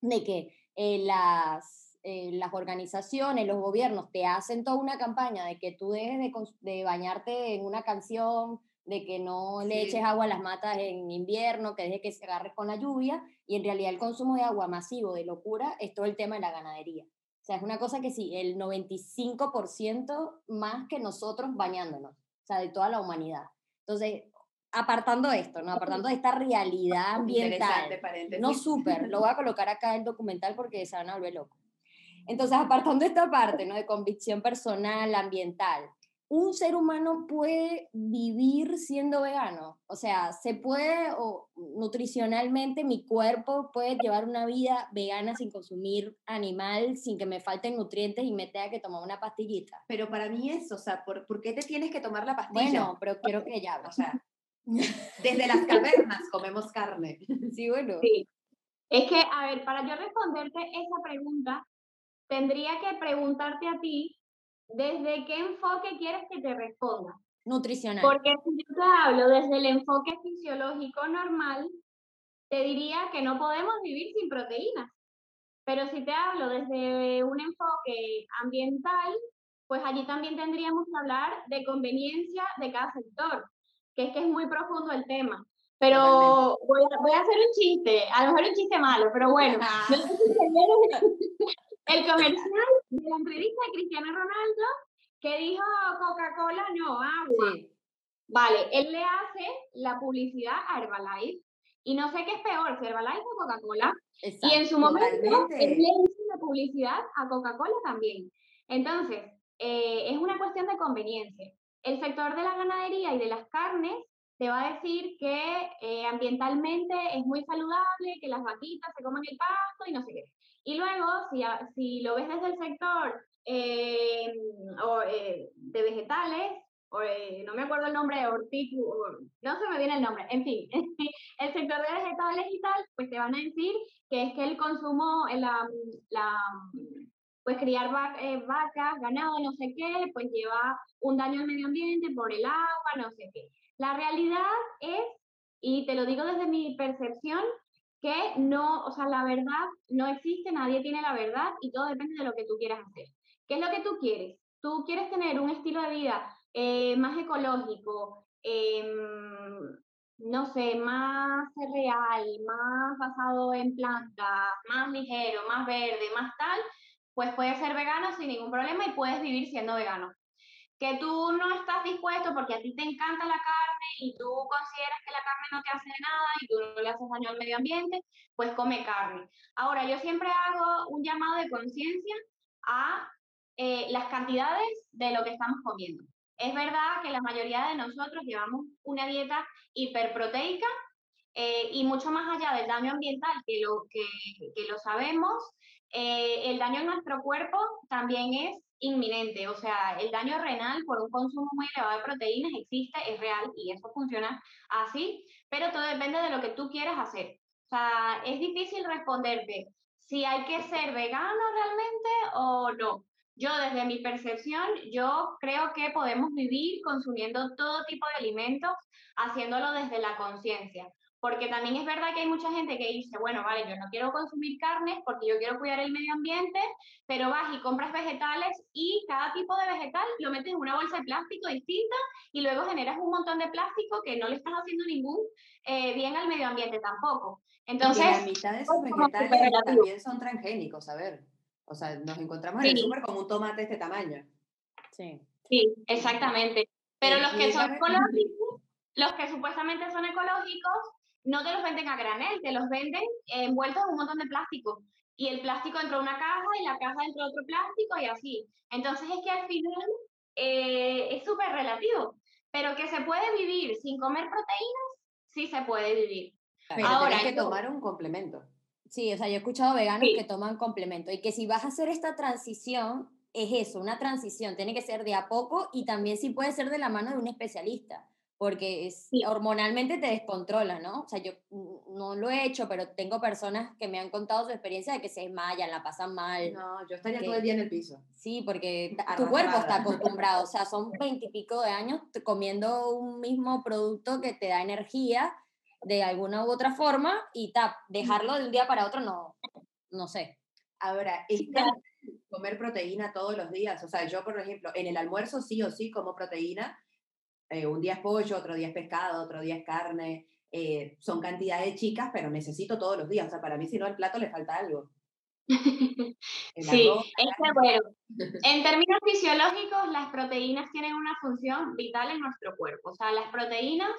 de que eh, las, eh, las organizaciones, los gobiernos te hacen toda una campaña de que tú dejes de, bañarte en una canción, de que no le Sí. eches agua a las matas en invierno, que deje que se agarre con la lluvia, y en realidad el consumo de agua masivo, de locura, es todo el tema de la ganadería. O sea, es una cosa que sí, el 95% más que nosotros bañándonos, o sea, de toda la humanidad. Entonces, apartando esto, ¿no? Apartando de esta realidad ambiental. No súper, lo voy a colocar acá el documental porque se van a volver locos. Entonces, apartando esta parte, ¿no? De convicción personal, ambiental, ¿un ser humano puede vivir siendo vegano? O sea, ¿se puede, o nutricionalmente mi cuerpo puede llevar una vida vegana sin consumir animal, sin que me falten nutrientes y me tenga que tomar una pastillita? Pero para mí es, o sea, ¿por, por qué te tienes que tomar la pastilla? Bueno, pero quiero que hable. o sea, desde las cavernas comemos carne. Sí, bueno. Sí. Es que, a ver, para yo responderte esa pregunta, tendría que preguntarte a ti desde qué enfoque quieres que te responda. Nutricional. Porque si yo te hablo desde el enfoque fisiológico normal, te diría que no podemos vivir sin proteínas. Pero si te hablo desde un enfoque ambiental, pues allí también tendríamos que hablar de conveniencia de cada sector, que es que es muy profundo el tema. Pero voy a, voy a hacer un chiste, a lo mejor un chiste malo, pero bueno. No sé si se vieron el comercial de la entrevista de Cristiano Ronaldo que dijo Coca-Cola no agua. Sí. Vale, él le hace la publicidad a Herbalife y no sé qué es peor, si Herbalife o Coca-Cola. Y en su momento totalmente. él le hizo la publicidad a Coca-Cola también. Entonces, eh, es una cuestión de conveniencia. El sector de la ganadería y de las carnes te va a decir que eh, ambientalmente es muy saludable, que las vaquitas se coman el pasto y no sé qué. Y luego, si, si lo ves desde el sector eh, o, eh, de vegetales, o, eh, no me acuerdo el nombre, hortículo, no se me viene el nombre, en fin, el sector de vegetales y tal, pues te van a decir que es que el consumo, eh, la, la, pues criar eh, vacas, ganado, no sé qué, pues lleva un daño al medio ambiente por el agua, no sé qué. La realidad es, y te lo digo desde mi percepción, que no, o sea, la verdad no existe, nadie tiene la verdad y todo depende de lo que tú quieras hacer. ¿Qué es lo que tú quieres? Tú quieres tener un estilo de vida eh, más ecológico, em, no sé, más real, más basado en plantas, más ligero, más verde, más tal, pues puedes ser vegano sin ningún problema y puedes vivir siendo vegano. Que tú no estás dispuesto porque a ti te encanta la carne y tú consideras que la carne no te hace nada y tú no le haces daño al medio ambiente, pues come carne. Ahora, yo siempre hago un llamado de conciencia a eh, las cantidades de lo que estamos comiendo. Es verdad que la mayoría de nosotros llevamos una dieta hiperproteica eh, y mucho más allá del daño ambiental, que lo, que, que lo sabemos, eh, el daño en nuestro cuerpo también es inminente, o sea, el daño renal por un consumo muy elevado de proteínas existe, es real y eso funciona así, pero todo depende de lo que tú quieras hacer. O sea, es difícil responderte si hay que ser vegano realmente o no. Yo desde mi percepción, yo creo que podemos vivir consumiendo todo tipo de alimentos, haciéndolo desde la conciencia. Porque también es verdad que hay mucha gente que dice, bueno, vale, yo no quiero consumir carnes porque yo quiero cuidar el medio ambiente, pero vas y compras vegetales y cada tipo de vegetal lo metes en una bolsa de plástico distinta y luego generas un montón de plástico que no le estás haciendo ningún eh, bien al medio ambiente tampoco. Entonces, la mitad de esos vegetales también son transgénicos, a ver. O sea, nos encontramos en el súper con un tomate de este tamaño. Sí. Sí, exactamente. Pero los que son ecológicos, los que supuestamente son ecológicos, no te los venden a granel, te los venden envueltos en un montón de plástico. Y el plástico dentro de una caja y la caja dentro de otro plástico y así. Entonces es que al final eh, es súper relativo. Pero que se puede vivir sin comer proteínas, sí se puede vivir. Ahora hay que tomar un complemento. Sí, o sea, yo he escuchado veganos que toman complemento y que si vas a hacer esta transición, es eso, una transición, tiene que ser de a poco y también sí puede ser de la mano de un especialista porque es, hormonalmente te descontrola, ¿no? O sea, yo no lo he hecho, pero tengo personas que me han contado su experiencia de que se desmayan, la pasan mal. No, yo estaría todo el día en el piso. Sí, porque tu cuerpo está acostumbrado, o sea, son veintipico de años comiendo un mismo producto que te da energía de alguna u otra forma y ta, dejarlo de un día para otro no, no sé. Ahora, es comer proteína todos los días, o sea, yo por ejemplo, en el almuerzo sí o sí como proteína, eh, un día es pollo, otro día es pescado, otro día es carne, eh, son cantidades chicas, pero necesito todos los días, o sea, para mí si no al plato le falta algo. sí, es bueno. En términos fisiológicos, las proteínas tienen una función vital en nuestro cuerpo. O sea, las proteínas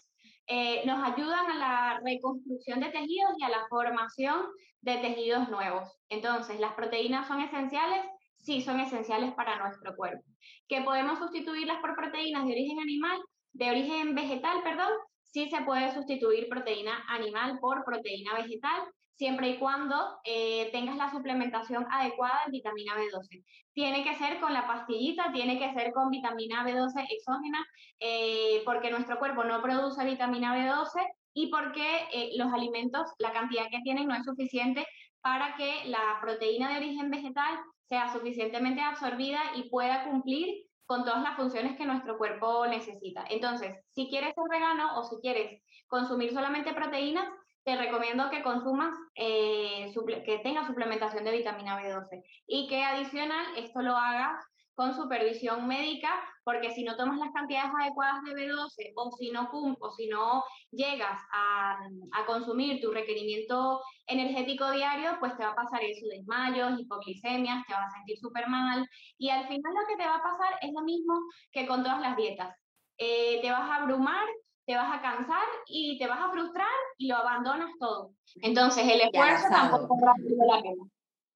eh, nos ayudan a la reconstrucción de tejidos y a la formación de tejidos nuevos. Entonces, ¿las proteínas son esenciales? Sí, son esenciales para nuestro cuerpo. ¿Que podemos sustituirlas por proteínas de origen animal? De origen vegetal, perdón. Sí se puede sustituir proteína animal por proteína vegetal siempre y cuando eh, tengas la suplementación adecuada en vitamina B12. Tiene que ser con la pastillita, tiene que ser con vitamina B12 exógena, eh, porque nuestro cuerpo no produce vitamina B12 y porque eh, los alimentos, la cantidad que tienen no es suficiente para que la proteína de origen vegetal sea suficientemente absorbida y pueda cumplir con todas las funciones que nuestro cuerpo necesita. Entonces, si quieres ser vegano o si quieres consumir solamente proteínas, te recomiendo que consumas, eh, que tengas suplementación de vitamina B12 y que adicional esto lo hagas con supervisión médica, porque si no tomas las cantidades adecuadas de B12 o si no, o si no llegas a, a, consumir tu requerimiento energético diario, pues te va a pasar eso, desmayos, hipoglicemias, te vas a sentir súper mal y al final lo que te va a pasar es lo mismo que con todas las dietas. Eh, te vas a abrumar, te vas a cansar y te vas a frustrar y lo abandonas todo. Entonces, el esfuerzo tampoco vale la pena.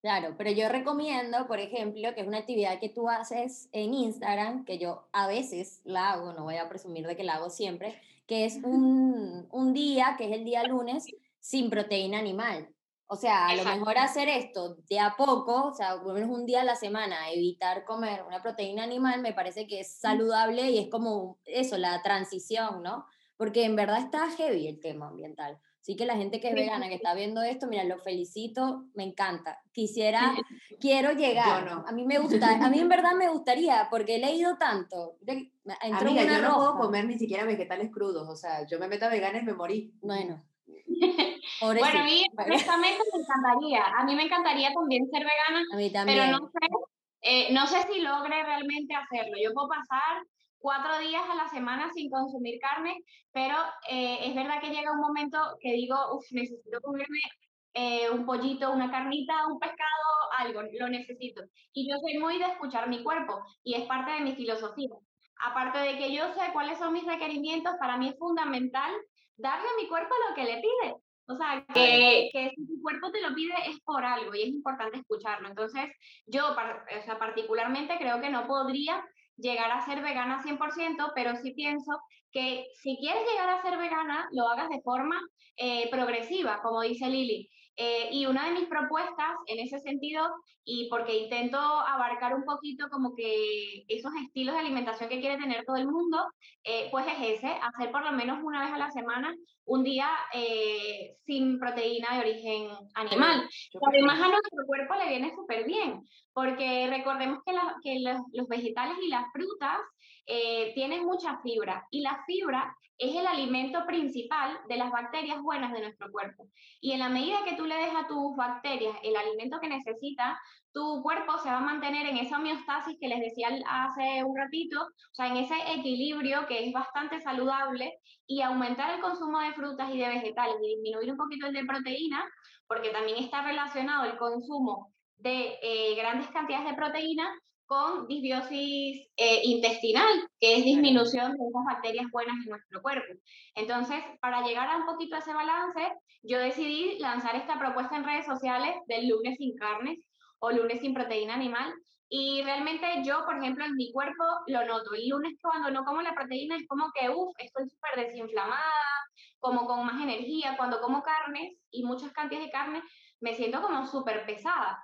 Claro, pero yo recomiendo, por ejemplo, que es una actividad que tú haces en Instagram, que yo a veces la hago, no voy a presumir de que la hago siempre, que es un, un día, que es el día lunes, sin proteína animal. O sea, a lo mejor hacer esto de a poco, o sea, por lo menos un día a la semana, evitar comer una proteína animal, me parece que es saludable y es como eso, la transición, ¿no? porque en verdad está heavy el tema ambiental. Así que la gente que es vegana, que está viendo esto, mira, lo felicito, me encanta. Quisiera, quiero llegar. Yo no. A mí me gusta, a mí en verdad me gustaría, porque he leído tanto. Amiga, yo no puedo comer ni siquiera vegetales crudos, o sea, yo me meto a vegana y me morí. Bueno. Bueno, a mí honestamente me encantaría. A mí me encantaría también ser vegana, a mí pero también. no sé, eh, no sé si logre realmente hacerlo. Yo puedo pasar cuatro días a la semana sin consumir carne, pero eh, es verdad que llega un momento que digo, uff, necesito comerme eh, un pollito, una carnita, un pescado, algo, lo necesito. Y yo soy muy de escuchar mi cuerpo y es parte de mi filosofía. Aparte de que yo sé cuáles son mis requerimientos, para mí es fundamental darle a mi cuerpo lo que le pide. O sea, que, que si tu cuerpo te lo pide es por algo y es importante escucharlo. Entonces, yo o sea, particularmente creo que no podría llegar a ser vegana 100%, pero sí pienso que si quieres llegar a ser vegana, lo hagas de forma eh, progresiva, como dice Lili. Eh, y una de mis propuestas en ese sentido, y porque intento abarcar un poquito como que esos estilos de alimentación que quiere tener todo el mundo, eh, pues es ese, hacer por lo menos una vez a la semana un día eh, sin proteína de origen animal. Además a nuestro cuerpo le viene súper bien, porque recordemos que, la- que los, los vegetales y las frutas eh, tienen mucha fibra y la fibra es el alimento principal de las bacterias buenas de nuestro cuerpo. Y en la medida que tú le des a tus bacterias el alimento que necesita, tu cuerpo se va a mantener en esa homeostasis que les decía hace un ratito, o sea, en ese equilibrio que es bastante saludable y aumentar el consumo de frutas y de vegetales y disminuir un poquito el de proteína, porque también está relacionado el consumo de eh, grandes cantidades de proteína con disbiosis eh, intestinal, que es disminución de esas bacterias buenas en nuestro cuerpo. Entonces, para llegar a un poquito a ese balance, yo decidí lanzar esta propuesta en redes sociales del lunes sin carnes o lunes sin proteína animal. Y realmente yo, por ejemplo, en mi cuerpo lo noto. El lunes cuando no como la proteína es como que, uff, estoy súper desinflamada, como con más energía. Cuando como carnes y muchas cantidades de carne, me siento como súper pesada.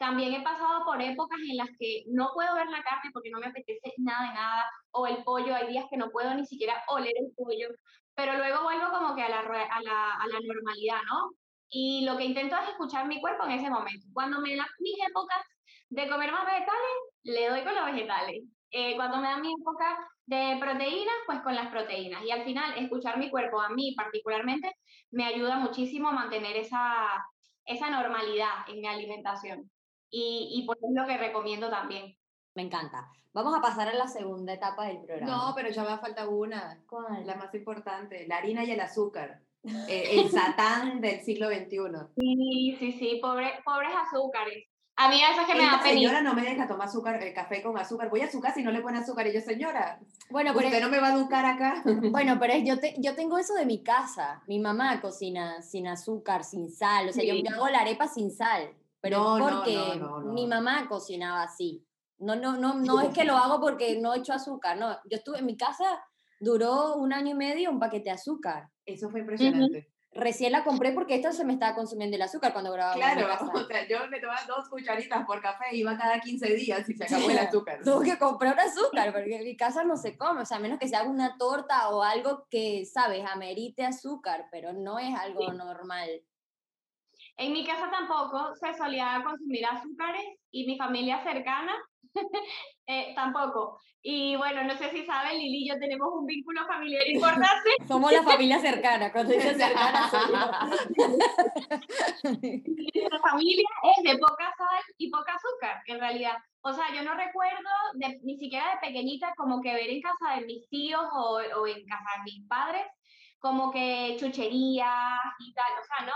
También he pasado por épocas en las que no puedo ver la carne porque no me apetece nada de nada, o el pollo, hay días que no puedo ni siquiera oler el pollo, pero luego vuelvo como que a la, a la, a la normalidad, ¿no? Y lo que intento es escuchar mi cuerpo en ese momento. Cuando me dan mis épocas de comer más vegetales, le doy con los vegetales. Eh, cuando me dan mi época de proteínas, pues con las proteínas. Y al final, escuchar mi cuerpo, a mí particularmente, me ayuda muchísimo a mantener esa, esa normalidad en mi alimentación. Y, y pues es lo que recomiendo también. Me encanta. Vamos a pasar a la segunda etapa del programa. No, pero ya va falta una, ¿Cuál? la más importante, la harina y el azúcar, eh, el satán del siglo XXI. Sí, sí, sí, pobre, pobres azúcares. A mí a veces que me da Esta penita. señora no me deja tomar azúcar, eh, café con azúcar. Voy a su casa y no le pone azúcar. Y yo, señora, Bueno, pero, usted no me va a educar acá. bueno, pero es- yo, te- yo tengo eso de mi casa. Mi mamá cocina sin azúcar, sin sal. O sea, Sí. yo hago la arepa sin sal. Pero No, porque no, no, no. mi mamá cocinaba así. No, no, no, no es que lo hago porque no echo azúcar. No, yo estuve en mi casa, duró un año y medio un paquete de azúcar. Eso fue impresionante. Recién la compré porque esto se me estaba consumiendo el azúcar cuando grababa Claro, o sea, yo me tomaba dos cucharitas por café, iba cada 15 días y se acabó el azúcar. Tuve que comprar azúcar porque en mi casa no se come, o sea, a menos que se haga una torta o algo que, sabes, amerite azúcar, pero no es algo normal. En mi casa tampoco se solía consumir azúcares y mi familia cercana eh, tampoco. Y bueno, no sé si saben, Lili y yo tenemos un vínculo familiar importante. Somos la familia cercana, cuando dice cercana. Nuestra familia es de poca sal y poca azúcar, en realidad. O sea, yo no recuerdo de- ni siquiera de pequeñita como que ver en casa de mis tíos o, o en casa de mis padres como que chucherías y tal. O sea, no.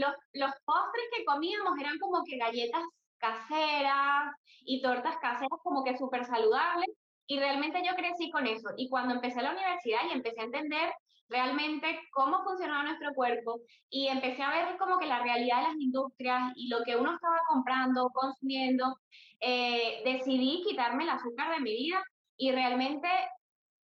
Los, los postres que comíamos eran como que galletas caseras y tortas caseras como que súper saludables. Y realmente yo crecí con eso. Y cuando empecé la universidad y empecé a entender realmente cómo funcionaba nuestro cuerpo y empecé a ver como que la realidad de las industrias y lo que uno estaba comprando, consumiendo, eh, decidí quitarme el azúcar de mi vida y realmente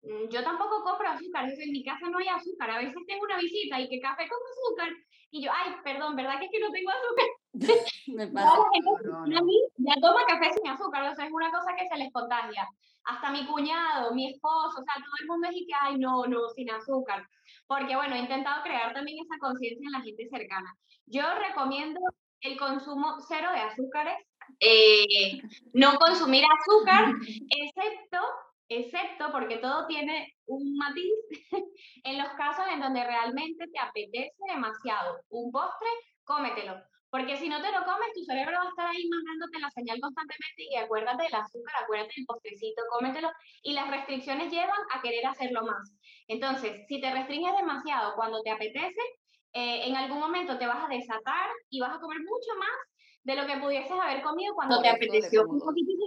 mm, yo tampoco compro azúcar, en mi casa no hay azúcar, a veces tengo una visita y que café con azúcar, y yo, ay, perdón, ¿verdad que es que no tengo azúcar? Me pasa. No, no, no. ya toma café sin azúcar, o sea, es una cosa que se les contagia. Hasta mi cuñado, mi esposo, o sea, todo el mundo dice que, ay, no, no, sin azúcar. Porque, bueno, he intentado crear también esa conciencia en la gente cercana. Yo recomiendo el consumo cero de azúcares, eh, no consumir azúcar, excepto excepto porque todo tiene un matiz en los casos en donde realmente te apetece demasiado un postre, cómetelo. Porque si no te lo comes, tu cerebro va a estar ahí mandándote la señal constantemente y acuérdate del azúcar, acuérdate del postrecito, cómetelo. Y las restricciones llevan a querer hacerlo más. Entonces, si te restringes demasiado cuando te apetece, eh, en algún momento te vas a desatar y vas a comer mucho más de lo que pudieses haber comido cuando te apeteció un poquitito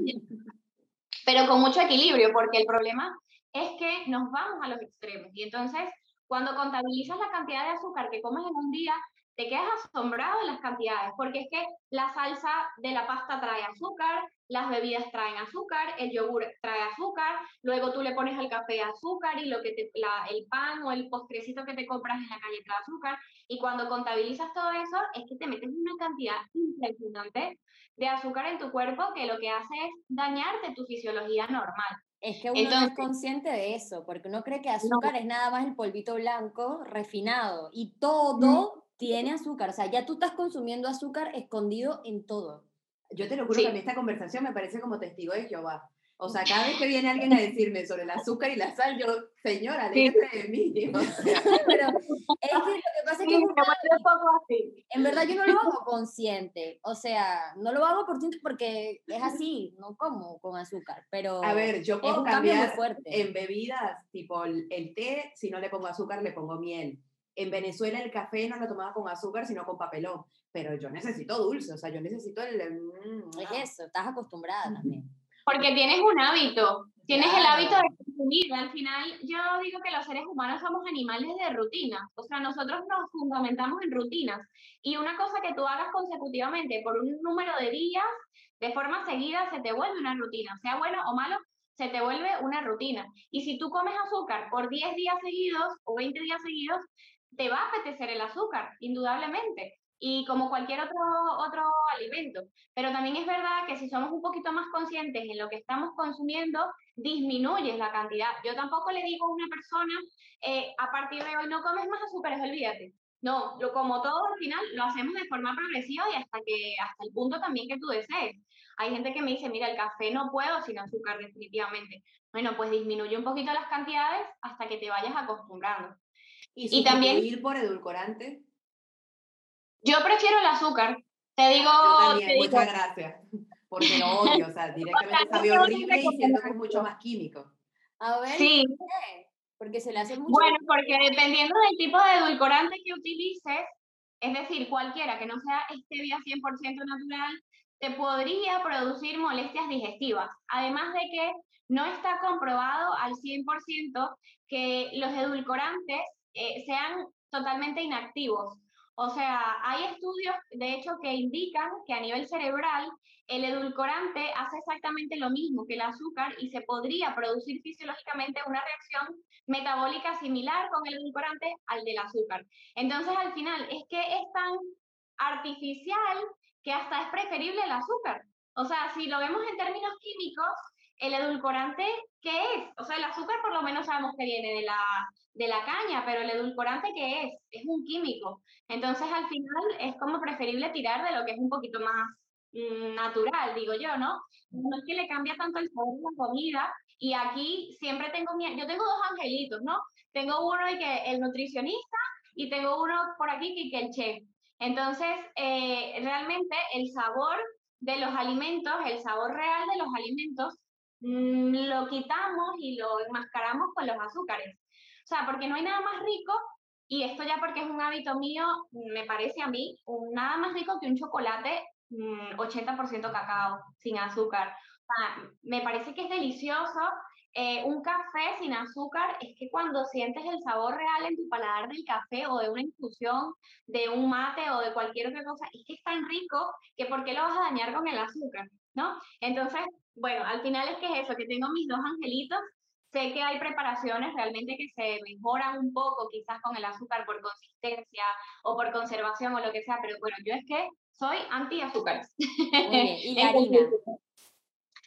pero con mucho equilibrio, porque el problema es que nos vamos a los extremos. Y entonces, cuando contabilizas la cantidad de azúcar que comes en un día, te quedas asombrado de las cantidades, porque es que la salsa de la pasta trae azúcar, las bebidas traen azúcar, el yogur trae azúcar, luego tú le pones al café azúcar y lo que te, la, el pan o el postrecito que te compras en la calle trae azúcar, y cuando contabilizas todo eso, es que te metes una cantidad impresionante de azúcar en tu cuerpo que lo que hace es dañarte tu fisiología normal. Es que uno no es consciente de eso, porque uno cree que azúcar es nada más el polvito blanco refinado y todo tiene azúcar. O sea, ya tú estás consumiendo azúcar escondido en todo. Yo te lo juro que a mí esta conversación me parece como testigo de Jehová. O sea, cada vez que viene alguien a decirme sobre el azúcar y la sal, yo, señora, déjate de mí. pero es que lo que pasa es que en verdad yo no lo hago consciente. O sea, no lo hago consciente porque es así, no como con azúcar. Pero a ver, yo puedo cambiar fuerte. en bebidas, tipo el, té, si no le pongo azúcar, le pongo miel. En Venezuela el café no lo tomaba con azúcar, sino con papelón. Pero yo necesito dulce, o sea, yo necesito el... Mm, es eso, estás acostumbrada también. Porque tienes un hábito, tienes el hábito de consumir. Al final, yo digo que los seres humanos somos animales de rutina. O sea, nosotros nos fundamentamos en rutinas. Y una cosa que tú hagas consecutivamente por un número de días, de forma seguida, se te vuelve una rutina. Sea bueno o malo, se te vuelve una rutina. Y si tú comes azúcar por 10 días seguidos o 20 días seguidos, te va a apetecer el azúcar, indudablemente y como cualquier otro, otro alimento. Pero también es verdad que si somos un poquito más conscientes en lo que estamos consumiendo, disminuyes la cantidad. Yo tampoco le digo a una persona, eh, a partir de hoy no comes más azúcares, olvídate. No, lo, como todo al final lo hacemos de forma progresiva y hasta, que, hasta el punto también que tú desees. Hay gente que me dice, mira, el café no puedo sin azúcar definitivamente. Bueno, pues disminuye un poquito las cantidades hasta que te vayas acostumbrando. Y, y también ir por edulcorante yo prefiero el azúcar. Te digo. Yo también, muchas gracias. Porque lo odio, o sea, directamente sabe horrible y siento que es mucho más químico. A ver, sí. Porque se le hace mucho. Bueno, porque dependiendo del tipo de edulcorante que utilices, es decir, cualquiera que no sea stevia 100% natural, te podría producir molestias digestivas. Además de que no está comprobado al 100% que los edulcorantes eh, sean totalmente inactivos. O sea, hay estudios, de hecho, que indican que a nivel cerebral el edulcorante hace exactamente lo mismo que el azúcar y se podría producir fisiológicamente una reacción metabólica similar con el edulcorante al del azúcar. Entonces, al final, es que es tan artificial que hasta es preferible el azúcar. O sea, si lo vemos en términos químicos, el edulcorante, ¿qué es? O sea, el azúcar por lo menos sabemos que viene de la, de la caña, pero el edulcorante, ¿qué es? Es un químico. Entonces, al final, es como preferible tirar de lo que es un poquito más mm, natural, digo yo, ¿no? No es que le cambia tanto el sabor de la comida. Y aquí siempre tengo mi, yo tengo dos angelitos, ¿no? Tengo uno y que el nutricionista y tengo uno por aquí que, el chef. Entonces, eh, realmente el sabor de los alimentos, el sabor real de los alimentos, lo quitamos y lo enmascaramos con los azúcares. O sea, porque no hay nada más rico, y esto ya porque es un hábito mío, me parece a mí, nada más rico que un chocolate 80% mm, cacao, sin azúcar. Me parece que es delicioso. Eh, un café sin azúcar es que cuando sientes el sabor real en tu paladar del café o de una infusión, de un mate o de cualquier otra cosa, es que es tan rico que ¿por qué lo vas a dañar con el azúcar? ¿No? Entonces, bueno, al final es que es eso, que tengo mis dos angelitos Sé que hay preparaciones realmente que se mejoran un poco, quizás con el azúcar por consistencia o por conservación o lo que sea, pero bueno, yo es que soy anti-azúcares. ¿Y la harina?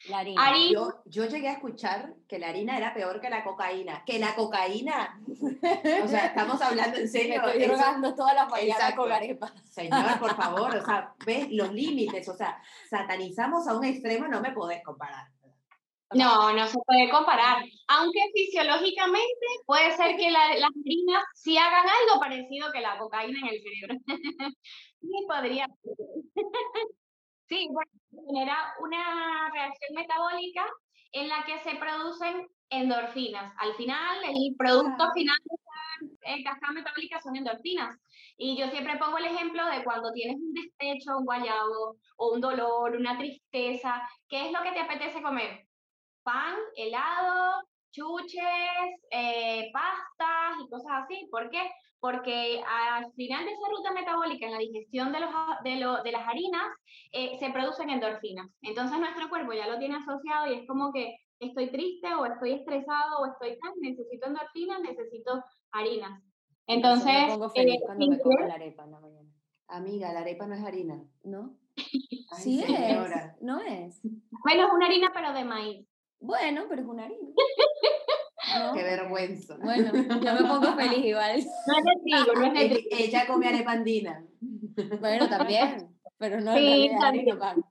La harina. Yo, yo, llegué a escuchar que la harina era peor que la cocaína. Que la cocaína. o sea, estamos hablando en serio. Me estoy drogando todas las mañanas con arepa. Señor, por favor, o sea, ves los límites. O sea, satanizamos a un extremo, no me podés comparar. No, no se puede comparar. Aunque fisiológicamente puede ser que las harinas sí hagan algo parecido que la cocaína en el cerebro. sí, podría. sí, bueno, genera una reacción metabólica en la que se producen endorfinas. Al final, el producto final de la cascada metabólica son endorfinas. Y yo siempre pongo el ejemplo de cuando tienes un despecho, un guayabo, o un dolor, una tristeza, ¿qué es lo que te apetece comer? Pan, helado, chuches, eh, pastas y cosas así. ¿Por qué? Porque al final de esa ruta metabólica, en la digestión de, los, de, de las harinas, eh, se producen endorfinas. Entonces nuestro cuerpo ya lo tiene asociado y es como que estoy triste o estoy estresado o estoy tan, necesito endorfinas, necesito harinas. Entonces, me pongo feliz cuando me como la arepa en la mañana. Amiga, la arepa no es harina, ¿no? sí es, no es. Bueno, es una harina pero de maíz. Bueno, pero es una harina. Qué vergüenza. Bueno, yo me pongo feliz igual. No es de trigo, no es de trigo. Ella come arepandina. Bueno, también, pero no sí, es pan.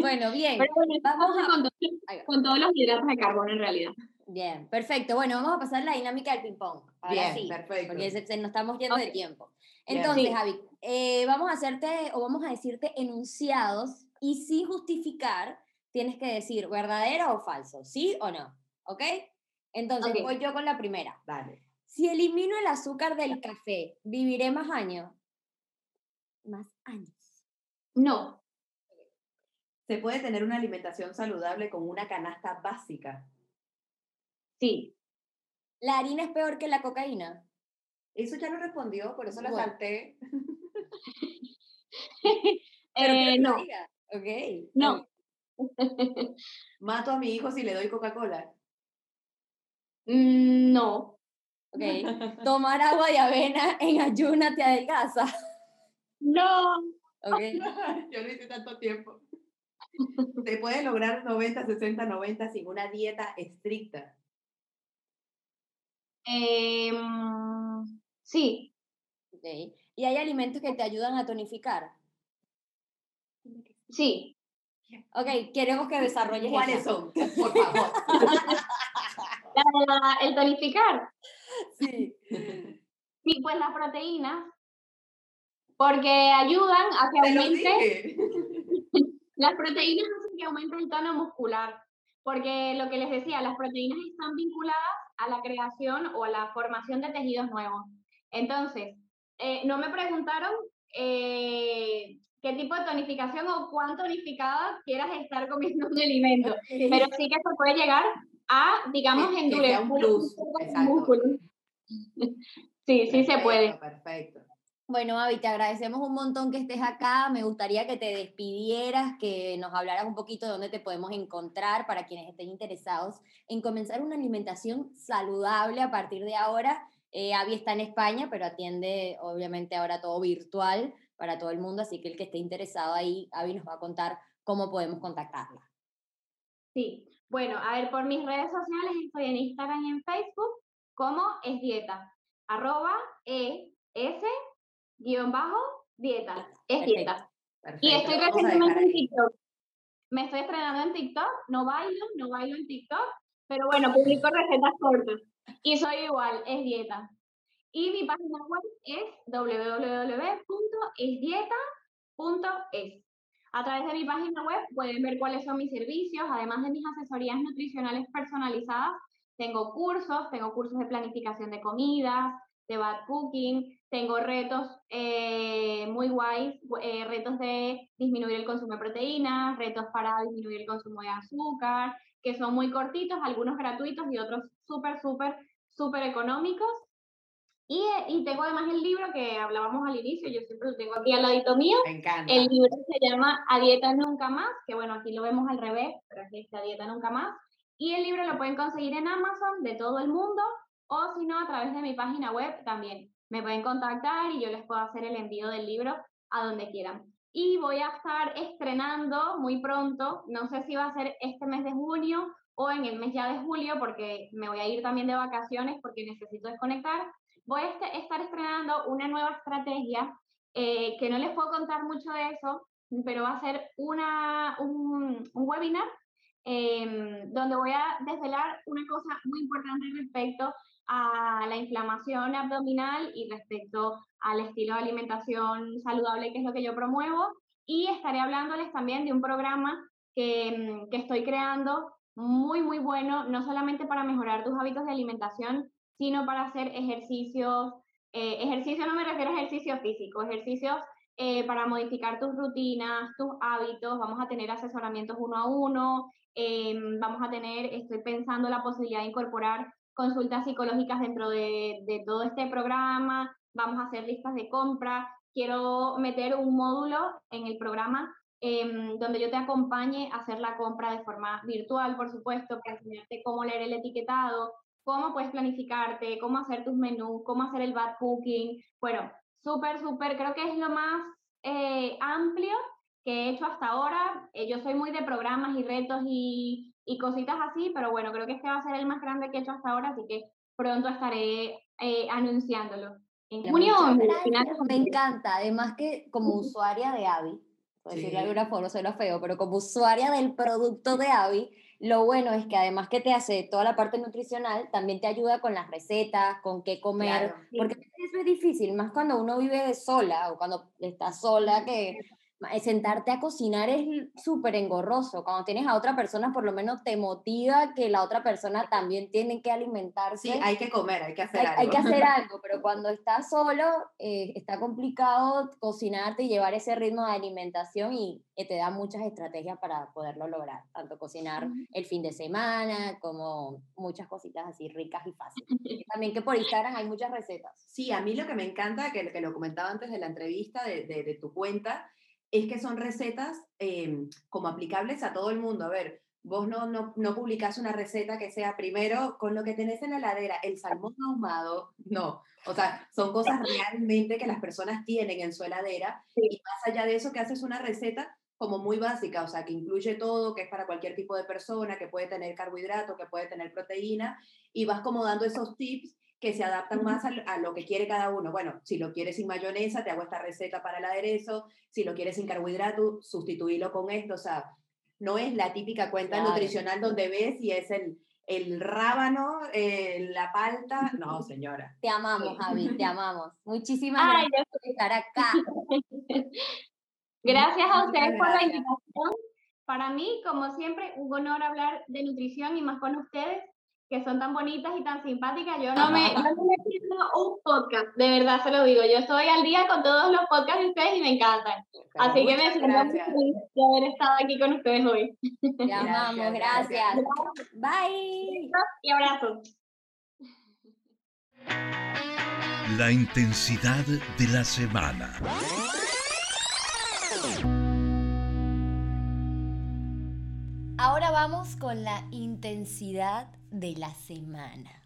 Bueno, bien. vamos a... con, con, todos los hidratos de carbono en realidad. Bien, perfecto. Bueno, vamos a pasar la dinámica del ping-pong. Bien, sí, perfecto. Porque se, nos estamos yendo de tiempo. Entonces, Javi, eh, vamos a hacerte o vamos a decirte enunciados y sin justificar tienes que decir verdadero o falso, ¿sí o no? ¿Ok? Entonces, voy yo con la primera. Vale. Si elimino el azúcar del café, ¿viviré más años? Más años. No. ¿Se puede tener una alimentación saludable con una canasta básica? Sí. ¿La harina es peor que la cocaína? Eso ya lo respondió, por eso la salté. eh, no. Ok. No. ¿Mato a mi hijo si le doy Coca-Cola? Mm, no. Ok. Tomar agua y avena en ayuna te adelgaza. No. Ok. Yo no hice tanto tiempo. Se puede lograr 90, 60, 90 sin una dieta estricta. Eh, sí. Okay. ¿Y hay alimentos que te ayudan a tonificar? Sí. Ok, queremos que desarrolles ¿Cuáles son? Por favor. el tonificar. Sí. Sí, pues las proteínas, porque ayudan a que aumente. las proteínas hacen que aumente el tono muscular, porque lo que les decía, las proteínas están vinculadas a la creación o a la formación de tejidos nuevos. Entonces, eh, no me preguntaron eh, qué tipo de tonificación o cuán tonificada quieras estar comiendo un alimento, pero sí que se puede llegar a, digamos, endurecer. Sí, sí se puede. Perfecto. Bueno, Avi, te agradecemos un montón que estés acá. Me gustaría que te despidieras, que nos hablaras un poquito de dónde te podemos encontrar para quienes estén interesados en comenzar una alimentación saludable a partir de ahora. Eh, Avi está en España, pero atiende obviamente ahora todo virtual para todo el mundo, así que el que esté interesado ahí, Avi nos va a contar cómo podemos contactarla. Sí, bueno, a ver, por mis redes sociales estoy en Instagram y en Facebook como es dieta, arroba e s guion bajo dieta, es dieta. Y estoy recientemente en TikTok. Me estoy estrenando en TikTok, no bailo, no bailo en TikTok, pero bueno, publico recetas cortas. Y soy igual, es dieta. Y mi página web es www.esdieta.es. A través de mi página web pueden ver cuáles son mis servicios, además de mis asesorías nutricionales personalizadas. Tengo cursos, tengo cursos de planificación de comidas, de bad cooking, tengo retos eh, muy guays, eh, retos de disminuir el consumo de proteínas, retos para disminuir el consumo de azúcar, que son muy cortitos, algunos gratuitos y otros súper, súper, súper económicos. Y, y, tengo además el libro que hablábamos al inicio, yo siempre lo tengo aquí al ladito mío. Me encanta. El libro se llama A Dieta Nunca Más, que bueno, aquí lo vemos al revés, pero aquí está A Dieta Nunca Más. Y el libro lo pueden conseguir en Amazon de todo el mundo o si no, a través de mi página web también. Me pueden contactar y yo les puedo hacer el envío del libro a donde quieran. Y voy a estar estrenando muy pronto, no sé si va a ser este mes de junio o en el mes ya de julio, porque me voy a ir también de vacaciones porque necesito desconectar. Voy a este, estar estrenando una nueva estrategia eh, que no les puedo contar mucho de eso, pero va a ser un, webinar em, donde voy a desvelar una cosa muy importante respecto a la inflamación abdominal y respecto al estilo de alimentación saludable, que es lo que yo promuevo. Y estaré hablándoles también de un programa que, que estoy creando muy, muy bueno, no solamente para mejorar tus hábitos de alimentación, sino para hacer ejercicios. Eh, ejercicio no me refiero a ejercicio físico, ejercicios eh, para modificar tus rutinas, tus hábitos. Vamos a tener asesoramientos uno a uno. Em, vamos a tener, estoy pensando la posibilidad de incorporar consultas psicológicas dentro de, de todo este programa, vamos a hacer listas de compra, quiero meter un módulo en el programa em, donde yo te acompañe a hacer la compra de forma virtual, por supuesto, para enseñarte cómo leer el etiquetado, cómo puedes planificarte, cómo hacer tus menús, cómo hacer el bad cooking. Bueno, súper, súper, creo que es lo más eh, amplio que he hecho hasta ahora. Eh, yo soy muy de programas y retos y y cositas así, pero bueno, creo que este va a ser el más grande que he hecho hasta ahora, así que pronto estaré eh, anunciándolo. En junio, me encanta, además que como usuaria de Avi, por decirlo de alguna forma, suena feo, pero como usuaria del producto de Avi, lo bueno es que además que te hace toda la parte nutricional, también te ayuda con las recetas, con qué comer, porque es difícil, más cuando uno vive sola o cuando estás sola, que sentarte a cocinar es súper engorroso. Cuando tienes a otra persona, por lo menos te motiva que la otra persona también tiene que alimentarse. Sí, hay que comer, hay que hacer algo. Hay que hacer algo, pero cuando estás solo, eh, está complicado cocinarte y llevar ese ritmo de alimentación y eh, te da muchas estrategias para poderlo lograr. Tanto cocinar el fin de semana como muchas cositas así ricas y fáciles. también que por Instagram hay muchas recetas. Sí, a mí lo que me encanta, que, que lo comentaba antes de la entrevista de, de, de tu cuenta, es que son recetas em, como aplicables a todo el mundo. A ver, vos no, no, no publicás una receta que sea primero con lo que tenés en la heladera, el salmón ahumado, no. O sea, son cosas realmente que las personas tienen en su heladera y más allá de eso que haces una receta como muy básica, o sea, que incluye todo, que es para cualquier tipo de persona, que puede tener carbohidrato, que puede tener proteína, y vas como dando esos tips que se adaptan más a, lo que quiere cada uno. Bueno, si lo quieres sin mayonesa, te hago esta receta para el aderezo, si lo quieres sin carbohidrato, sustituílo con esto, o sea, no es la típica cuenta nutricional donde ves y es el, el rábano, eh, la palta, no, señora. Te amamos, Javi, te amamos. Muchísimas gracias por estar acá. Gracias a ustedes por la invitación. Para mí, como siempre, un honor hablar de nutrición y más con ustedes que son tan bonitas y tan simpáticas. Yo no me, no me un podcast, de verdad se lo digo. Yo estoy al día con todos los podcasts de ustedes y me encantan. Así que me siento muy feliz de haber estado aquí con ustedes hoy. Te amamos, gracias. Bye. Y abrazos. La intensidad de la semana. Ahora vamos con la intensidad de la semana.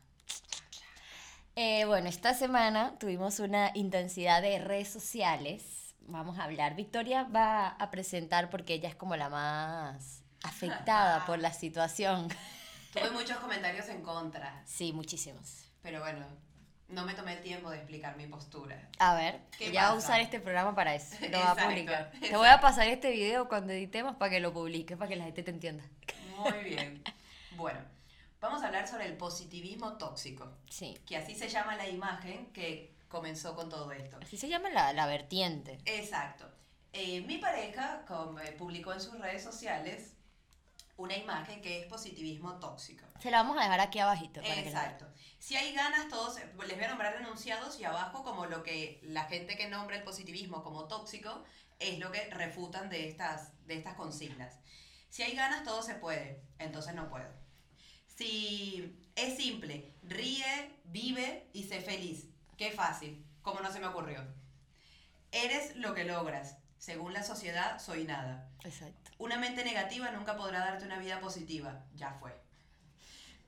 Eh, bueno, esta semana tuvimos una intensidad de redes sociales. Vamos a hablar. Victoria va a presentar porque ella es como la más afectada por la situación. Tuve muchos comentarios en contra. Sí, muchísimos. Pero bueno, no me tomé el tiempo de explicar mi postura. A ver, ya va a usar este programa para eso. Lo va a publicar. Te voy a pasar este video cuando editemos para que lo publiques, para que la gente te entienda. Muy bien. Bueno, vamos a hablar sobre el positivismo tóxico. Sí. Que así se llama la imagen que comenzó con todo esto. Así se llama la, la vertiente. Exacto. Eh, mi pareja como, eh, publicó en sus redes sociales una imagen que es positivismo tóxico. Se la vamos a dejar aquí abajito. Para Exacto. Si hay ganas, todos, les voy a nombrar enunciados y abajo como lo que la gente que nombra el positivismo como tóxico es lo que refutan de estas, de estas consignas. Si hay ganas, todo se puede, entonces no puedo. Si es simple, ríe, vive y sé feliz. Qué fácil, como no se me ocurrió. Eres lo que logras. Según la sociedad, soy nada. Exacto. Una mente negativa nunca podrá darte una vida positiva. Ya fue.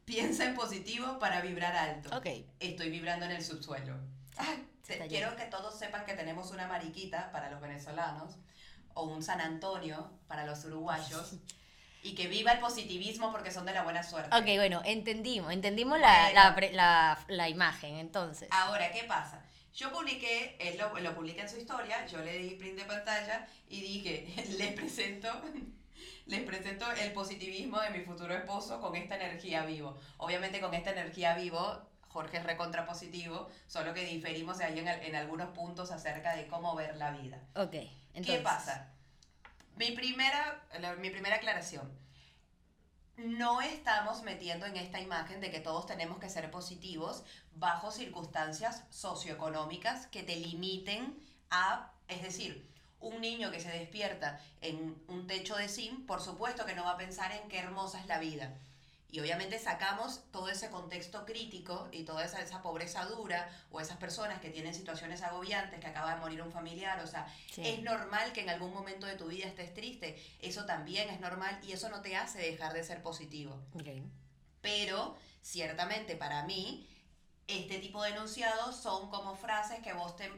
Piensa en positivo para vibrar alto. Ok. Estoy vibrando en el subsuelo. Ay, Se te- quiero que todos sepan que tenemos una mariquita para los venezolanos o un San Antonio para los uruguayos y que viva el positivismo porque son de la buena suerte. Ok, bueno, entendimos, entendimos la, la, la- la imagen, entonces. Ahora, ¿qué pasa? Yo publiqué, él lo, lo publiqué en su historia, yo le di print de pantalla y dije, les presento, les presento el positivismo de mi futuro esposo con esta energía vivo. Obviamente con esta energía vivo, Jorge es recontra positivo, solo que diferimos ahí en, en algunos puntos acerca de cómo ver la vida. Ok, entonces. ¿Qué pasa? Mi primera, la- mi primera aclaración. No estamos metiendo en esta imagen de que todos tenemos que ser positivos bajo circunstancias socioeconómicas que te limiten a, es decir, un niño que se despierta en un techo de zinc, por supuesto que no va a pensar en qué hermosa es la vida. Y obviamente sacamos todo ese contexto crítico y toda esa, esa pobreza dura o esas personas que tienen situaciones agobiantes, que acaba de morir un familiar, o sea, Sí. es normal que en algún momento de tu vida estés triste, eso también es normal y eso no te hace dejar de ser positivo. Pero ciertamente para mí, este tipo de enunciados son como frases que vos te,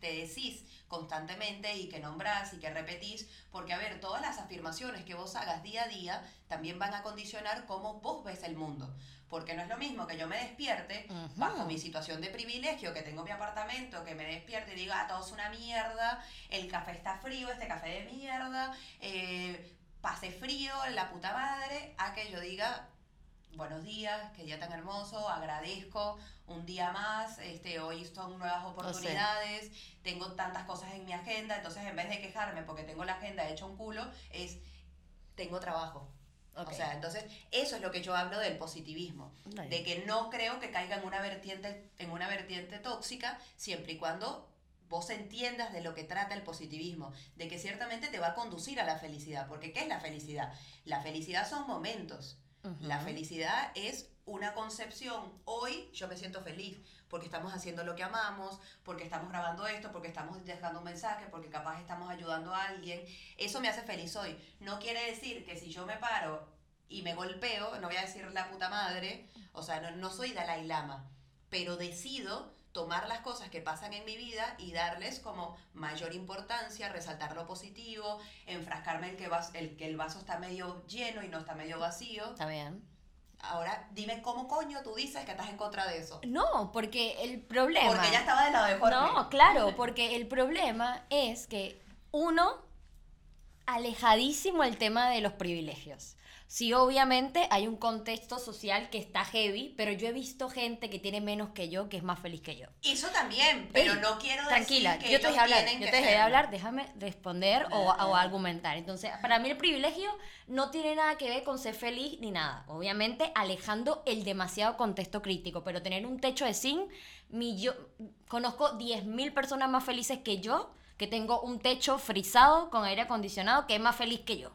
te decís constantemente y que nombrás y que repetís, porque a ver, todas las afirmaciones que vos hagas día a día también van a condicionar cómo vos ves el mundo. Porque no es lo mismo que yo me despierte bajo mi situación de privilegio, que tengo mi apartamento, que me despierte y diga, ah, todo es una mierda, el café está frío, este café de mierda, eh, pase frío, la puta madre, a que yo diga, buenos días, qué día tan hermoso, agradezco un día más, este, hoy son nuevas oportunidades, tengo tantas cosas en mi agenda, entonces en vez de quejarme porque tengo la agenda hecha un culo, es, tengo trabajo. Ok. O sea, entonces eso es lo que yo hablo del positivismo, de que no creo que caiga en una vertiente, en una vertiente tóxica, siempre y cuando vos entiendas de lo que trata el positivismo, de que ciertamente te va a conducir a la felicidad, porque ¿qué es la felicidad? La felicidad son momentos. La felicidad es una concepción. Hoy yo me siento feliz porque estamos haciendo lo que amamos, porque estamos grabando esto, porque estamos dejando un mensaje, porque capaz estamos ayudando a alguien. Eso me hace feliz hoy. No quiere decir que si yo me paro y me golpeo, no voy a decir la puta madre, o sea, no, no soy Dalai Lama, pero decido tomar las cosas que pasan en mi vida y darles como mayor importancia, resaltar lo positivo, enfrascarme en que, vas, el, que el vaso está medio lleno y no está medio vacío. Está bien. Ahora, dime cómo coño tú dices que estás en contra de eso. No, porque el problema. Porque ella estaba del lado de Jorge. No, claro, porque el problema es que uno, alejadísimo el tema de los privilegios. Sí, obviamente hay un contexto social que está heavy, pero yo he visto gente que tiene menos que yo que es más feliz que yo. Eso también, pero Ey, no quiero Tranquila, decir que yo te dejé hablar, yo te dejé de hablar, déjame responder o, o argumentar. Entonces, para mí el privilegio no tiene nada que ver con ser feliz ni nada. Obviamente, alejando el demasiado contexto crítico, pero tener un techo de zinc, mi yo, conozco 10.000 personas más felices que yo, que tengo un techo frisado con aire acondicionado, que es más feliz que yo.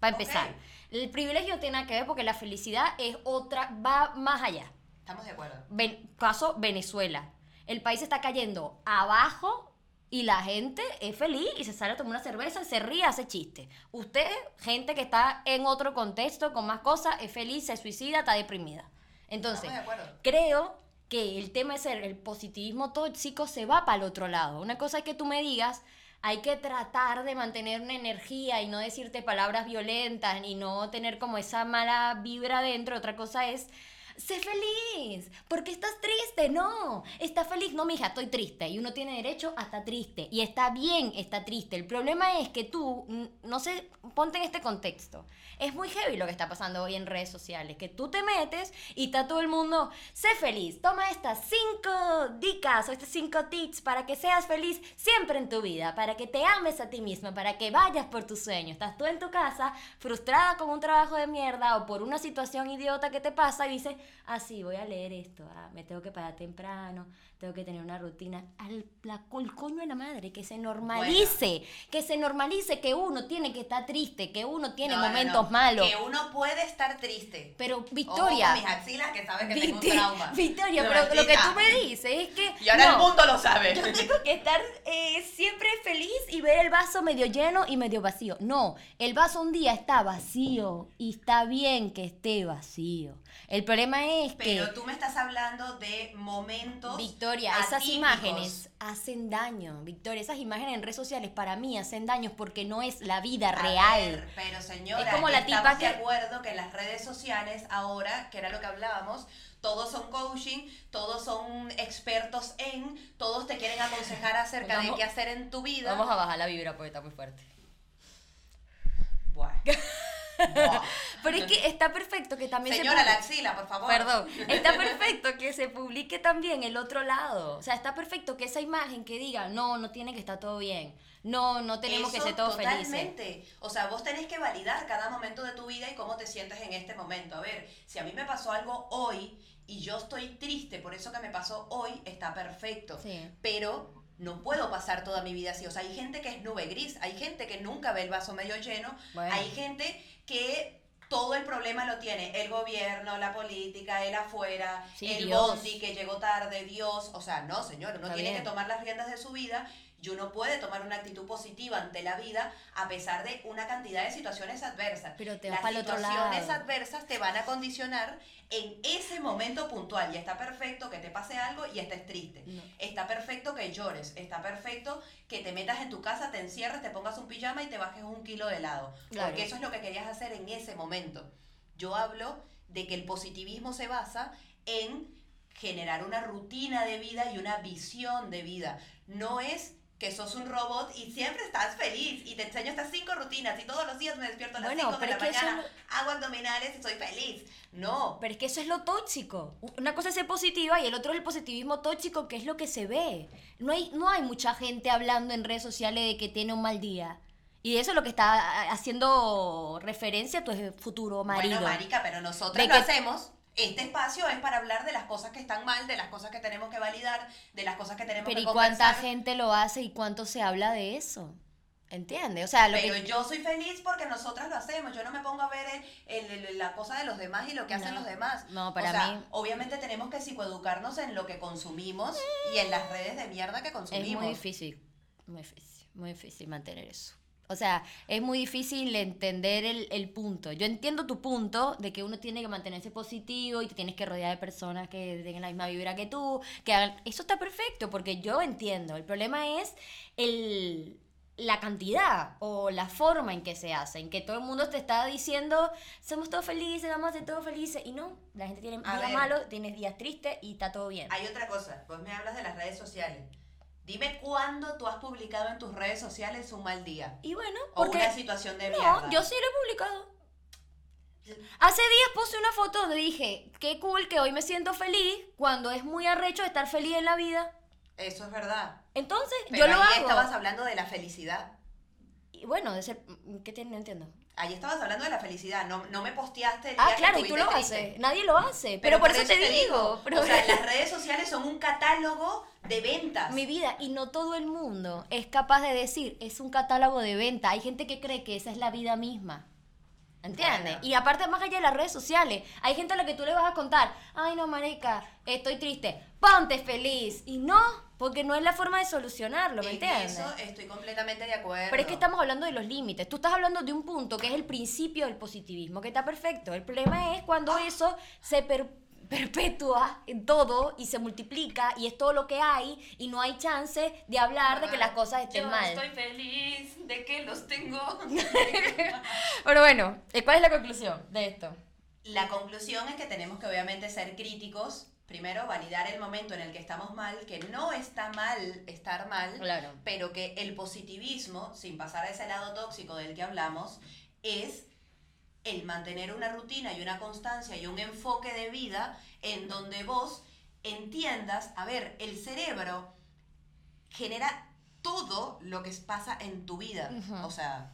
Para empezar. El privilegio tiene que ver porque la felicidad es otra, va más allá. Estamos de acuerdo. Ven- caso Venezuela. El país está cayendo abajo y la gente es feliz y se sale a tomar una cerveza, se ríe, hace chiste. Usted, gente que está en otro contexto con más cosas, es feliz, se suicida, está deprimida. Entonces, Estamos de acuerdo. creo que el tema de ser el positivismo tóxico se va para el otro lado. Una cosa es que tú me digas, hay que tratar de mantener una energía y no decirte palabras violentas y no tener como esa mala vibra dentro. Otra cosa es, sé feliz, porque estás triste. No, está feliz. No, mija, estoy triste. Y uno tiene derecho a estar triste. Y está bien, está triste. El problema es que tú, no sé, ponte en este contexto. Es muy heavy lo que está pasando hoy en redes sociales, que tú te metes y está todo el mundo, sé feliz, toma estas cinco dicas o estos cinco tips para que seas feliz siempre en tu vida, para que te ames a ti misma, para que vayas por tus sueños. Estás tú en tu casa frustrada con un trabajo de mierda o por una situación idiota que te pasa y dices, ah, sí, voy a leer esto, ah, me tengo que parar temprano, tengo que tener una rutina. Al la, el coño de la madre, que se normalice, que se normalice que uno tiene que estar triste, que uno tiene No, momentos no. malos. Que uno puede estar triste. Pero Ojo Victoria, con mis axilas que sabes que tengo un trauma. Victoria, pero lo que tú me dices es que Y ahora el mundo lo sabe. yo tengo que estar eh, siempre feliz y ver el vaso medio lleno y medio vacío. No, el vaso un día está vacío y está bien que esté vacío. El problema es que, Pero tú me estás hablando de momentos. Victoria, esas imágenes hacen daño. Victoria, esas imágenes en redes sociales para mí hacen daño porque no es la vida A real. ver, pero señora, Es como la estamos tipa de que- acuerdo que en las redes sociales ahora, que era lo que hablábamos, todos son coaching, todos son expertos en, todos te quieren aconsejar acerca de qué hacer en tu vida. Vamos a bajar la vibra porque está muy fuerte. Buah. Pero es que está perfecto que también Señora, se la axila, por favor. Perdón, está perfecto que se publique también el otro lado. O sea, está perfecto que esa imagen que diga, no, no tiene que estar todo bien. No, no tenemos que ser todos felices. totalmente. O sea, vos tenés que validar cada momento de tu vida y cómo te sientes en este momento. A ver, si a mí me pasó algo hoy y yo estoy triste por eso que me pasó hoy, está perfecto. Sí. Pero no puedo pasar toda mi vida así. O sea, hay gente que es nube gris, hay gente que nunca ve el vaso medio lleno, Bueno. hay gente que todo el problema lo tiene el gobierno, la política, el afuera, Sí, el Dios. bondi que llegó tarde, Dios. O sea, no, señor, uno Está tiene bien. que tomar las riendas de su vida y uno puede tomar una actitud positiva ante la vida a pesar de una cantidad de situaciones adversas. Pero te vas Las situaciones adversas te van a condicionar en ese momento puntual y está perfecto que te pase algo y estés triste. No. Está perfecto que llores, está perfecto que te metas en tu casa, te encierres, te pongas un pijama y te bajes un kilo de helado. Claro. Porque eso es lo que querías hacer en ese momento. Yo hablo de que el positivismo se basa en generar una rutina de vida y una visión de vida. No es que sos un robot y siempre estás feliz y te enseño estas cinco rutinas y todos los días me despierto a las Bueno, 5 de pero la mañana, es hago abdominales y soy feliz. No, Pero es que eso es lo tóxico. Una cosa es ser positiva y el otro es el positivismo tóxico, que es lo que se ve. No hay, no hay mucha gente hablando en redes sociales de que tiene un mal día. Y eso es lo que está haciendo referencia a tu futuro marido. Bueno, marica, pero nosotros De lo que- hacemos. Este espacio es para hablar de las cosas que están mal, de las cosas que tenemos que validar, de las cosas que tenemos Pero ¿y que cuánta conversar. gente lo hace y cuánto se habla de eso? ¿Entiendes? O sea, lo Pero que... yo soy feliz porque nosotras lo hacemos. Yo no me pongo a ver el- el- el- la cosa de los demás y lo que hacen No. los demás. No, para o sea, mí- obviamente tenemos que psicoeducarnos en lo que consumimos y en las redes de mierda que Es consumimos. muy difícil, muy difícil, muy difícil mantener eso. O sea, es muy difícil entender el, el punto. Yo entiendo tu punto de que uno tiene que mantenerse positivo y te tienes que rodear de personas que tengan la misma vibra que tú, que hagan... Eso está perfecto, porque yo entiendo. El problema es el, la cantidad o la forma en que se hace, en que todo el mundo te está diciendo, somos todos felices, vamos a ser todos felices. Y no, la gente tiene A días ver. malos, tienes días tristes y está todo bien. Hay otra cosa, vos me hablas de las redes sociales. Dime cuándo tú has publicado en tus redes sociales un mal día Y bueno, o porque... una situación de mierda. No, yo sí lo he publicado. Hace días puse una foto donde dije, qué cool que hoy me siento feliz cuando es muy arrecho estar feliz en la vida. Eso es verdad. Entonces, Pero yo lo ahí hago. estabas hablando de la felicidad. Y bueno, de ser, ¿qué tiene? No entiendo. Ahí estabas hablando de la felicidad. No, no me posteaste el Ah, día que claro, y tú lo triste. haces. Nadie lo hace. Pero, por, eso, te digo. Pero O sea, las redes sociales son un catálogo de ventas. mi vida, y no todo el mundo es capaz de decir, es un catálogo de venta. Hay gente que cree que esa es la vida misma. ¿Entiendes? Bueno. Y aparte, más allá de las redes sociales, hay gente a la que tú le vas a contar, ay no, marica, estoy triste, ponte feliz. Y no, porque no es la forma de solucionarlo, ¿me En entiendes? eso estoy completamente de acuerdo. Pero es que estamos hablando de los límites. Tú estás hablando de un punto que es el principio del positivismo, que está perfecto. El problema es cuando eso se per- perpetúa en todo y se multiplica y es todo lo que hay y no hay chance de hablar de que las cosas estén Yo mal. estoy feliz de que los tengo. Pero bueno, eh, ¿cuál es la conclusión de esto? La conclusión es que tenemos que obviamente ser críticos. Primero, validar el momento en el que estamos mal, que no está mal estar mal, Claro. pero que el positivismo, sin pasar a ese lado tóxico del que hablamos, es el mantener una rutina y una constancia y un enfoque de vida en donde vos entiendas, a ver, el cerebro genera todo lo que pasa en tu vida. O sea,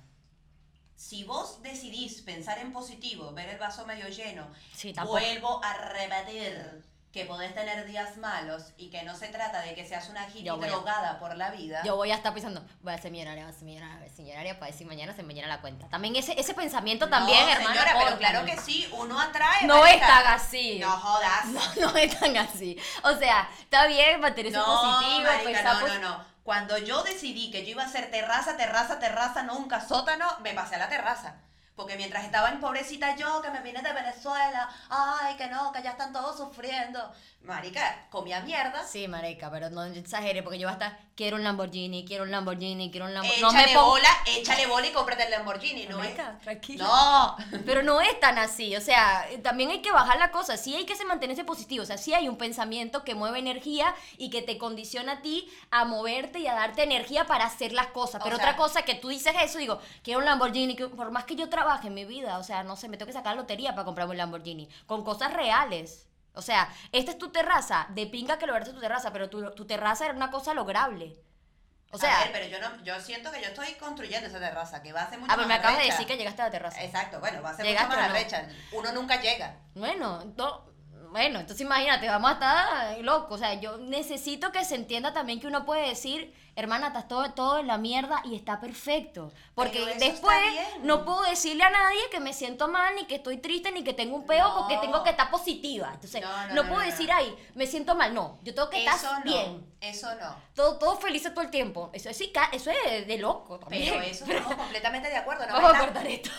si vos decidís pensar en positivo, ver el vaso medio lleno, Sí, vuelvo a repetir que podés tener días malos y que no se trata de que seas una hippie voy a- drogada por la vida. Yo voy a estar pensando, voy a ser millonaria, voy a ser millonaria, voy a ser millonaria para decir mañana se me llena la cuenta. También ese, ese pensamiento también, no, hermana. señora, pero claro que sí, uno atrae. No es tan así. No jodas. No, no es tan así. O sea, está bien mantenerse No, positivo, marica, pensar no, no, no. Cuando yo decidí que yo iba a hacer terraza, terraza, terraza, nunca sótano, me pasé a la terraza. Porque mientras estaba en pobrecita yo, que me vine de Venezuela, ay, que no, que ya están todos sufriendo. Marica, comía mierda. Sí, marica, pero no exagere porque yo voy a estar, quiero un Lamborghini, quiero un Lamborghini, quiero un Lamborghini. No Échale me pongo... bola, échale bola y cómprate el Lamborghini, ¿no es? Marica, tranquila. No. Pero no es tan así, o sea, también hay que bajar la cosa, sí hay que se mantenerse positivo, o sea, sí hay un pensamiento que mueve energía y que te condiciona a ti a moverte y a darte energía para hacer las cosas. O Pero sea- otra cosa que tú dices eso, digo, quiero un Lamborghini, que por más que yo trabaje en mi vida, o sea, no sé, me tengo que sacar la lotería para comprarme un Lamborghini, con cosas reales. O sea, esta es tu terraza, de pinga que lograste tu terraza, pero tu, tu terraza era una cosa lograble. O sea, a ver, pero yo no, yo siento que yo estoy construyendo esa terraza, que va a ser mucho ah, pero me más acabas de decir que llegaste a la terraza. Exacto, bueno, va a ser mucho ¿Llegaste más no? Uno nunca llega. Bueno, to- bueno, entonces imagínate, vamos a estar locos. O sea, yo necesito que se entienda también que uno puede decir, hermana, estás todo, todo en la mierda y está perfecto. Porque después no puedo decirle a nadie que me siento mal, ni que estoy triste, ni que tengo un peo, No. porque tengo que estar positiva. Entonces, No, no, no, no, puedo decir, ay, me siento mal. No, yo tengo que Eso estar bien. eso no. Todo, todo feliz todo el tiempo. Eso, sí, ca- eso es de loco también. Pero eso estamos completamente de acuerdo. No Vamos a cortar esto.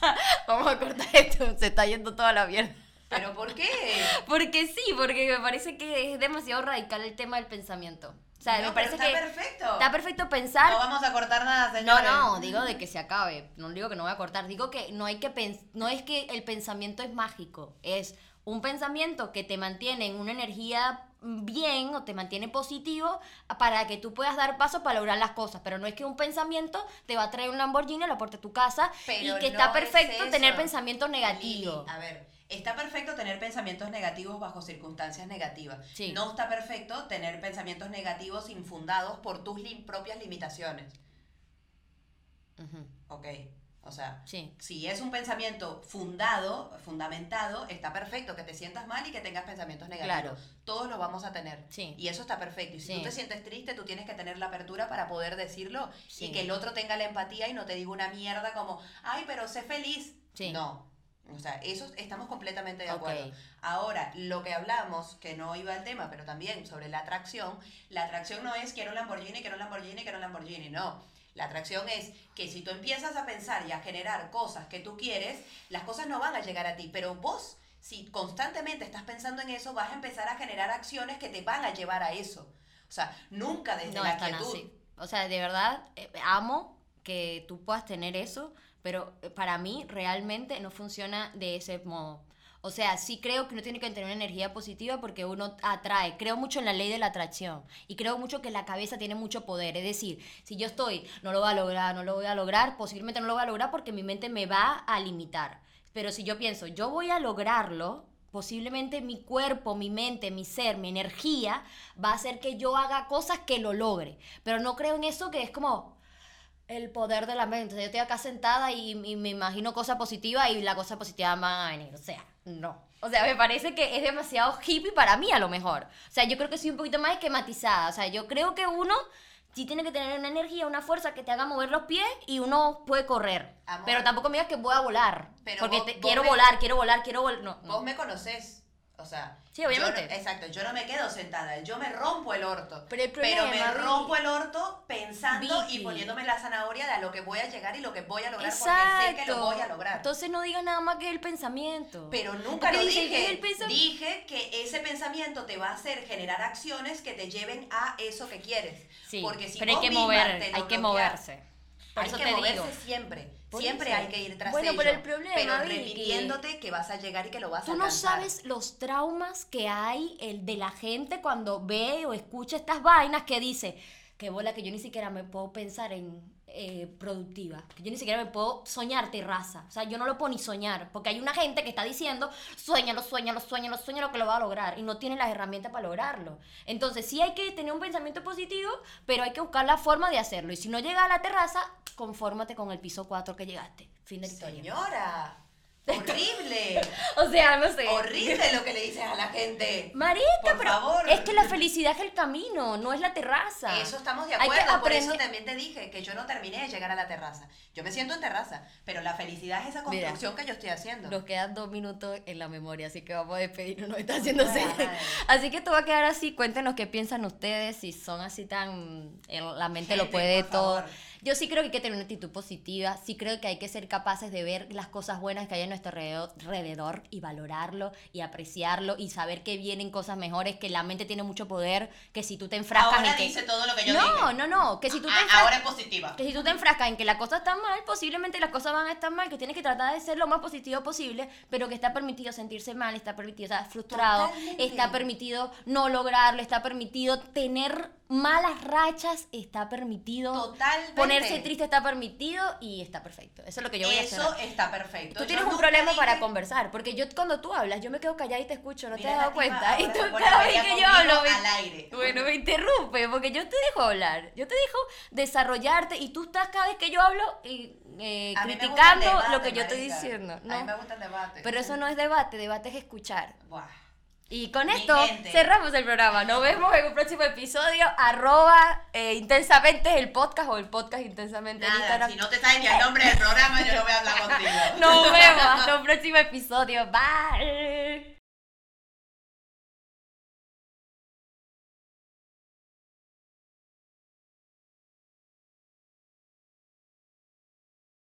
Vamos a cortar esto. Se está yendo toda la mierda. ¿Pero por qué? Porque sí, porque me parece que es demasiado radical el tema del pensamiento. Sea, No, me parece está que perfecto. está perfecto pensar. No vamos a cortar nada, No, señores. no, digo de que se acabe. No digo que no voy a cortar. Digo que no hay que pens no es que el pensamiento es mágico, es un pensamiento que te mantiene en una energía bien o te mantiene positivo para que tú puedas dar pasos para lograr las cosas, pero no es que un pensamiento te va a traer un Lamborghini a la puerta de tu casa Pero y que no está es perfecto tener pensamientos negativos. Lili, a ver, está perfecto tener pensamientos negativos bajo circunstancias negativas. Sí. No está perfecto tener pensamientos negativos infundados por tus propias limitaciones. Ujú, Ok. O sea, Sí. si es un pensamiento fundado, fundamentado, está perfecto que te sientas mal y que tengas pensamientos negativos. Claro. Todos lo vamos a tener. Sí. Y eso está perfecto. Y si Sí. tú te sientes triste, tú tienes que tener la apertura para poder decirlo y que el otro tenga la empatía y no te diga una mierda como, ay, pero sé feliz. No. O sea, eso estamos completamente de acuerdo. Ahora, lo que hablamos, que no iba al tema, pero también sobre la atracción, la atracción no es quiero un Lamborghini, quiero un Lamborghini, quiero un Lamborghini, no. La atracción es que si tú empiezas a pensar y a generar cosas que tú quieres, las cosas no van a llegar a ti, pero vos, si constantemente estás pensando en eso, vas a empezar a generar acciones que te van a llevar a eso. O sea, nunca desde No la quietud. así. O sea, de verdad, eh, amo que tú puedas tener eso, pero eh, para mí realmente no funciona de ese modo. O sea, sí creo que uno tiene que tener una energía positiva porque uno atrae. Creo mucho en la ley de la atracción y creo mucho que la cabeza tiene mucho poder. Es decir, si yo estoy, no lo voy a lograr, no lo voy a lograr, posiblemente no lo voy a lograr porque mi mente me va a limitar. Pero si yo pienso, yo voy a lograrlo, posiblemente mi cuerpo, mi mente, mi ser, mi energía va a hacer que yo haga cosas que lo logre. Pero no creo en eso que es como el poder de la mente. O sea, yo estoy acá sentada y, y me imagino cosas positivas y la cosa positiva va a venir. O sea, no. O sea, me parece que es demasiado hippie para mí a lo mejor. O sea, yo creo que soy un poquito más esquematizada. O sea, yo creo que uno sí tiene que tener una energía, una fuerza que te haga mover los pies y uno puede correr. Amor. Pero tampoco me digas que voy a volar. Pero porque vos- te- vos quiero me- volar, quiero volar, quiero volar. No, no. Vos me conocés. O sea, Sí, obviamente. yo no- exacto, yo no me quedo sentada, yo me rompo el orto. Pero el me rompo el orto pensando Vicky. y poniéndome la zanahoria de a lo que voy a llegar y lo que voy a lograr porque sé que lo voy a lograr. Entonces no digas nada más que el pensamiento. Pero nunca Porque lo dije. "Es el pensam-". Dije que ese pensamiento te va a hacer generar acciones que te lleven a eso que quieres. Sí, Porque si pero hay vos que mover, hay que moverse. Por hay eso que te moverse digo. siempre. Por siempre eso. hay que ir tras Bueno, ello. pero el problema, pero Vicky, repitiéndote que vas a llegar y que lo vas Tú a no alcanzar. sabes los traumas que hay el de la gente cuando ve o escucha estas vainas que dice, que bola que yo ni siquiera me puedo pensar en eh, productiva, que yo ni siquiera me puedo soñar terraza, o sea, yo no lo puedo ni soñar, porque hay una gente que está diciendo, sueñalo, sueñalo, sueñalo, sueñalo que lo va a lograr y no tiene las herramientas para lograrlo. Entonces, sí hay que tener un pensamiento positivo, pero hay que buscar la forma de hacerlo y si no llega a la terraza, confórmate con el piso 4 que llegaste. Fin de historia. Señora, horrible. O sea, no sé. horrible lo que le dices a la gente. Marica, Por pero favor. es que la felicidad es el camino, no es la terraza. Eso estamos de acuerdo, por eso también te dije que yo no terminé de llegar a la terraza. Yo me siento en terraza, pero la felicidad es esa Mira, construcción que yo estoy haciendo. Nos quedan dos minutos en la memoria, así que vamos a despedirnos, nos está haciendo Ay, señas. ay. Así que esto va a quedar así, cuéntenos qué piensan ustedes, si son así tan... la mente lo puede todo. favor. Yo sí creo que hay que tener una actitud positiva, sí creo que hay que ser capaces de ver las cosas buenas que hay a nuestro alrededor, y valorarlo y apreciarlo y saber que vienen cosas mejores, que la mente tiene mucho poder, que si tú te enfrascas Ahora en que... dice todo lo que yo no, dije. no, no, que si tú te Ah, enfrascas... ahora es positiva. Que si tú te enfrascas en que la cosa está mal, posiblemente las cosas van a estar mal, que tienes que tratar de ser lo más positivo posible, pero que está permitido sentirse mal, está permitido estar frustrado, Totalmente. está permitido no lograrlo, está permitido tener malas rachas, está permitido Totalmente. ponerse triste, está permitido y está perfecto. Eso es lo que yo voy a hacer. Eso está perfecto. Tú Yo tienes un problema dije- para conversar, porque yo cuando tú hablas, yo me quedo callada y te escucho, ¿no te has dado cuenta? Y tú cada vez que yo hablo, me- al aire. bueno, me interrumpe, porque yo te dejo hablar, yo te dejo desarrollarte y tú estás cada vez que yo hablo y, eh, criticando debate, lo que yo estoy diciendo. A mí ¿no? me gusta el debate. Pero eso no es debate, debate es escuchar. Buah. Y con Mi esto gente. cerramos el programa. Nos vemos en un próximo episodio. Arroba eh, intensamente el podcast o el podcast intensamente en Instagram. si no te sabes ni el nombre del programa, yo no voy a hablar contigo. Nos vemos hasta un próximo episodio. Bye.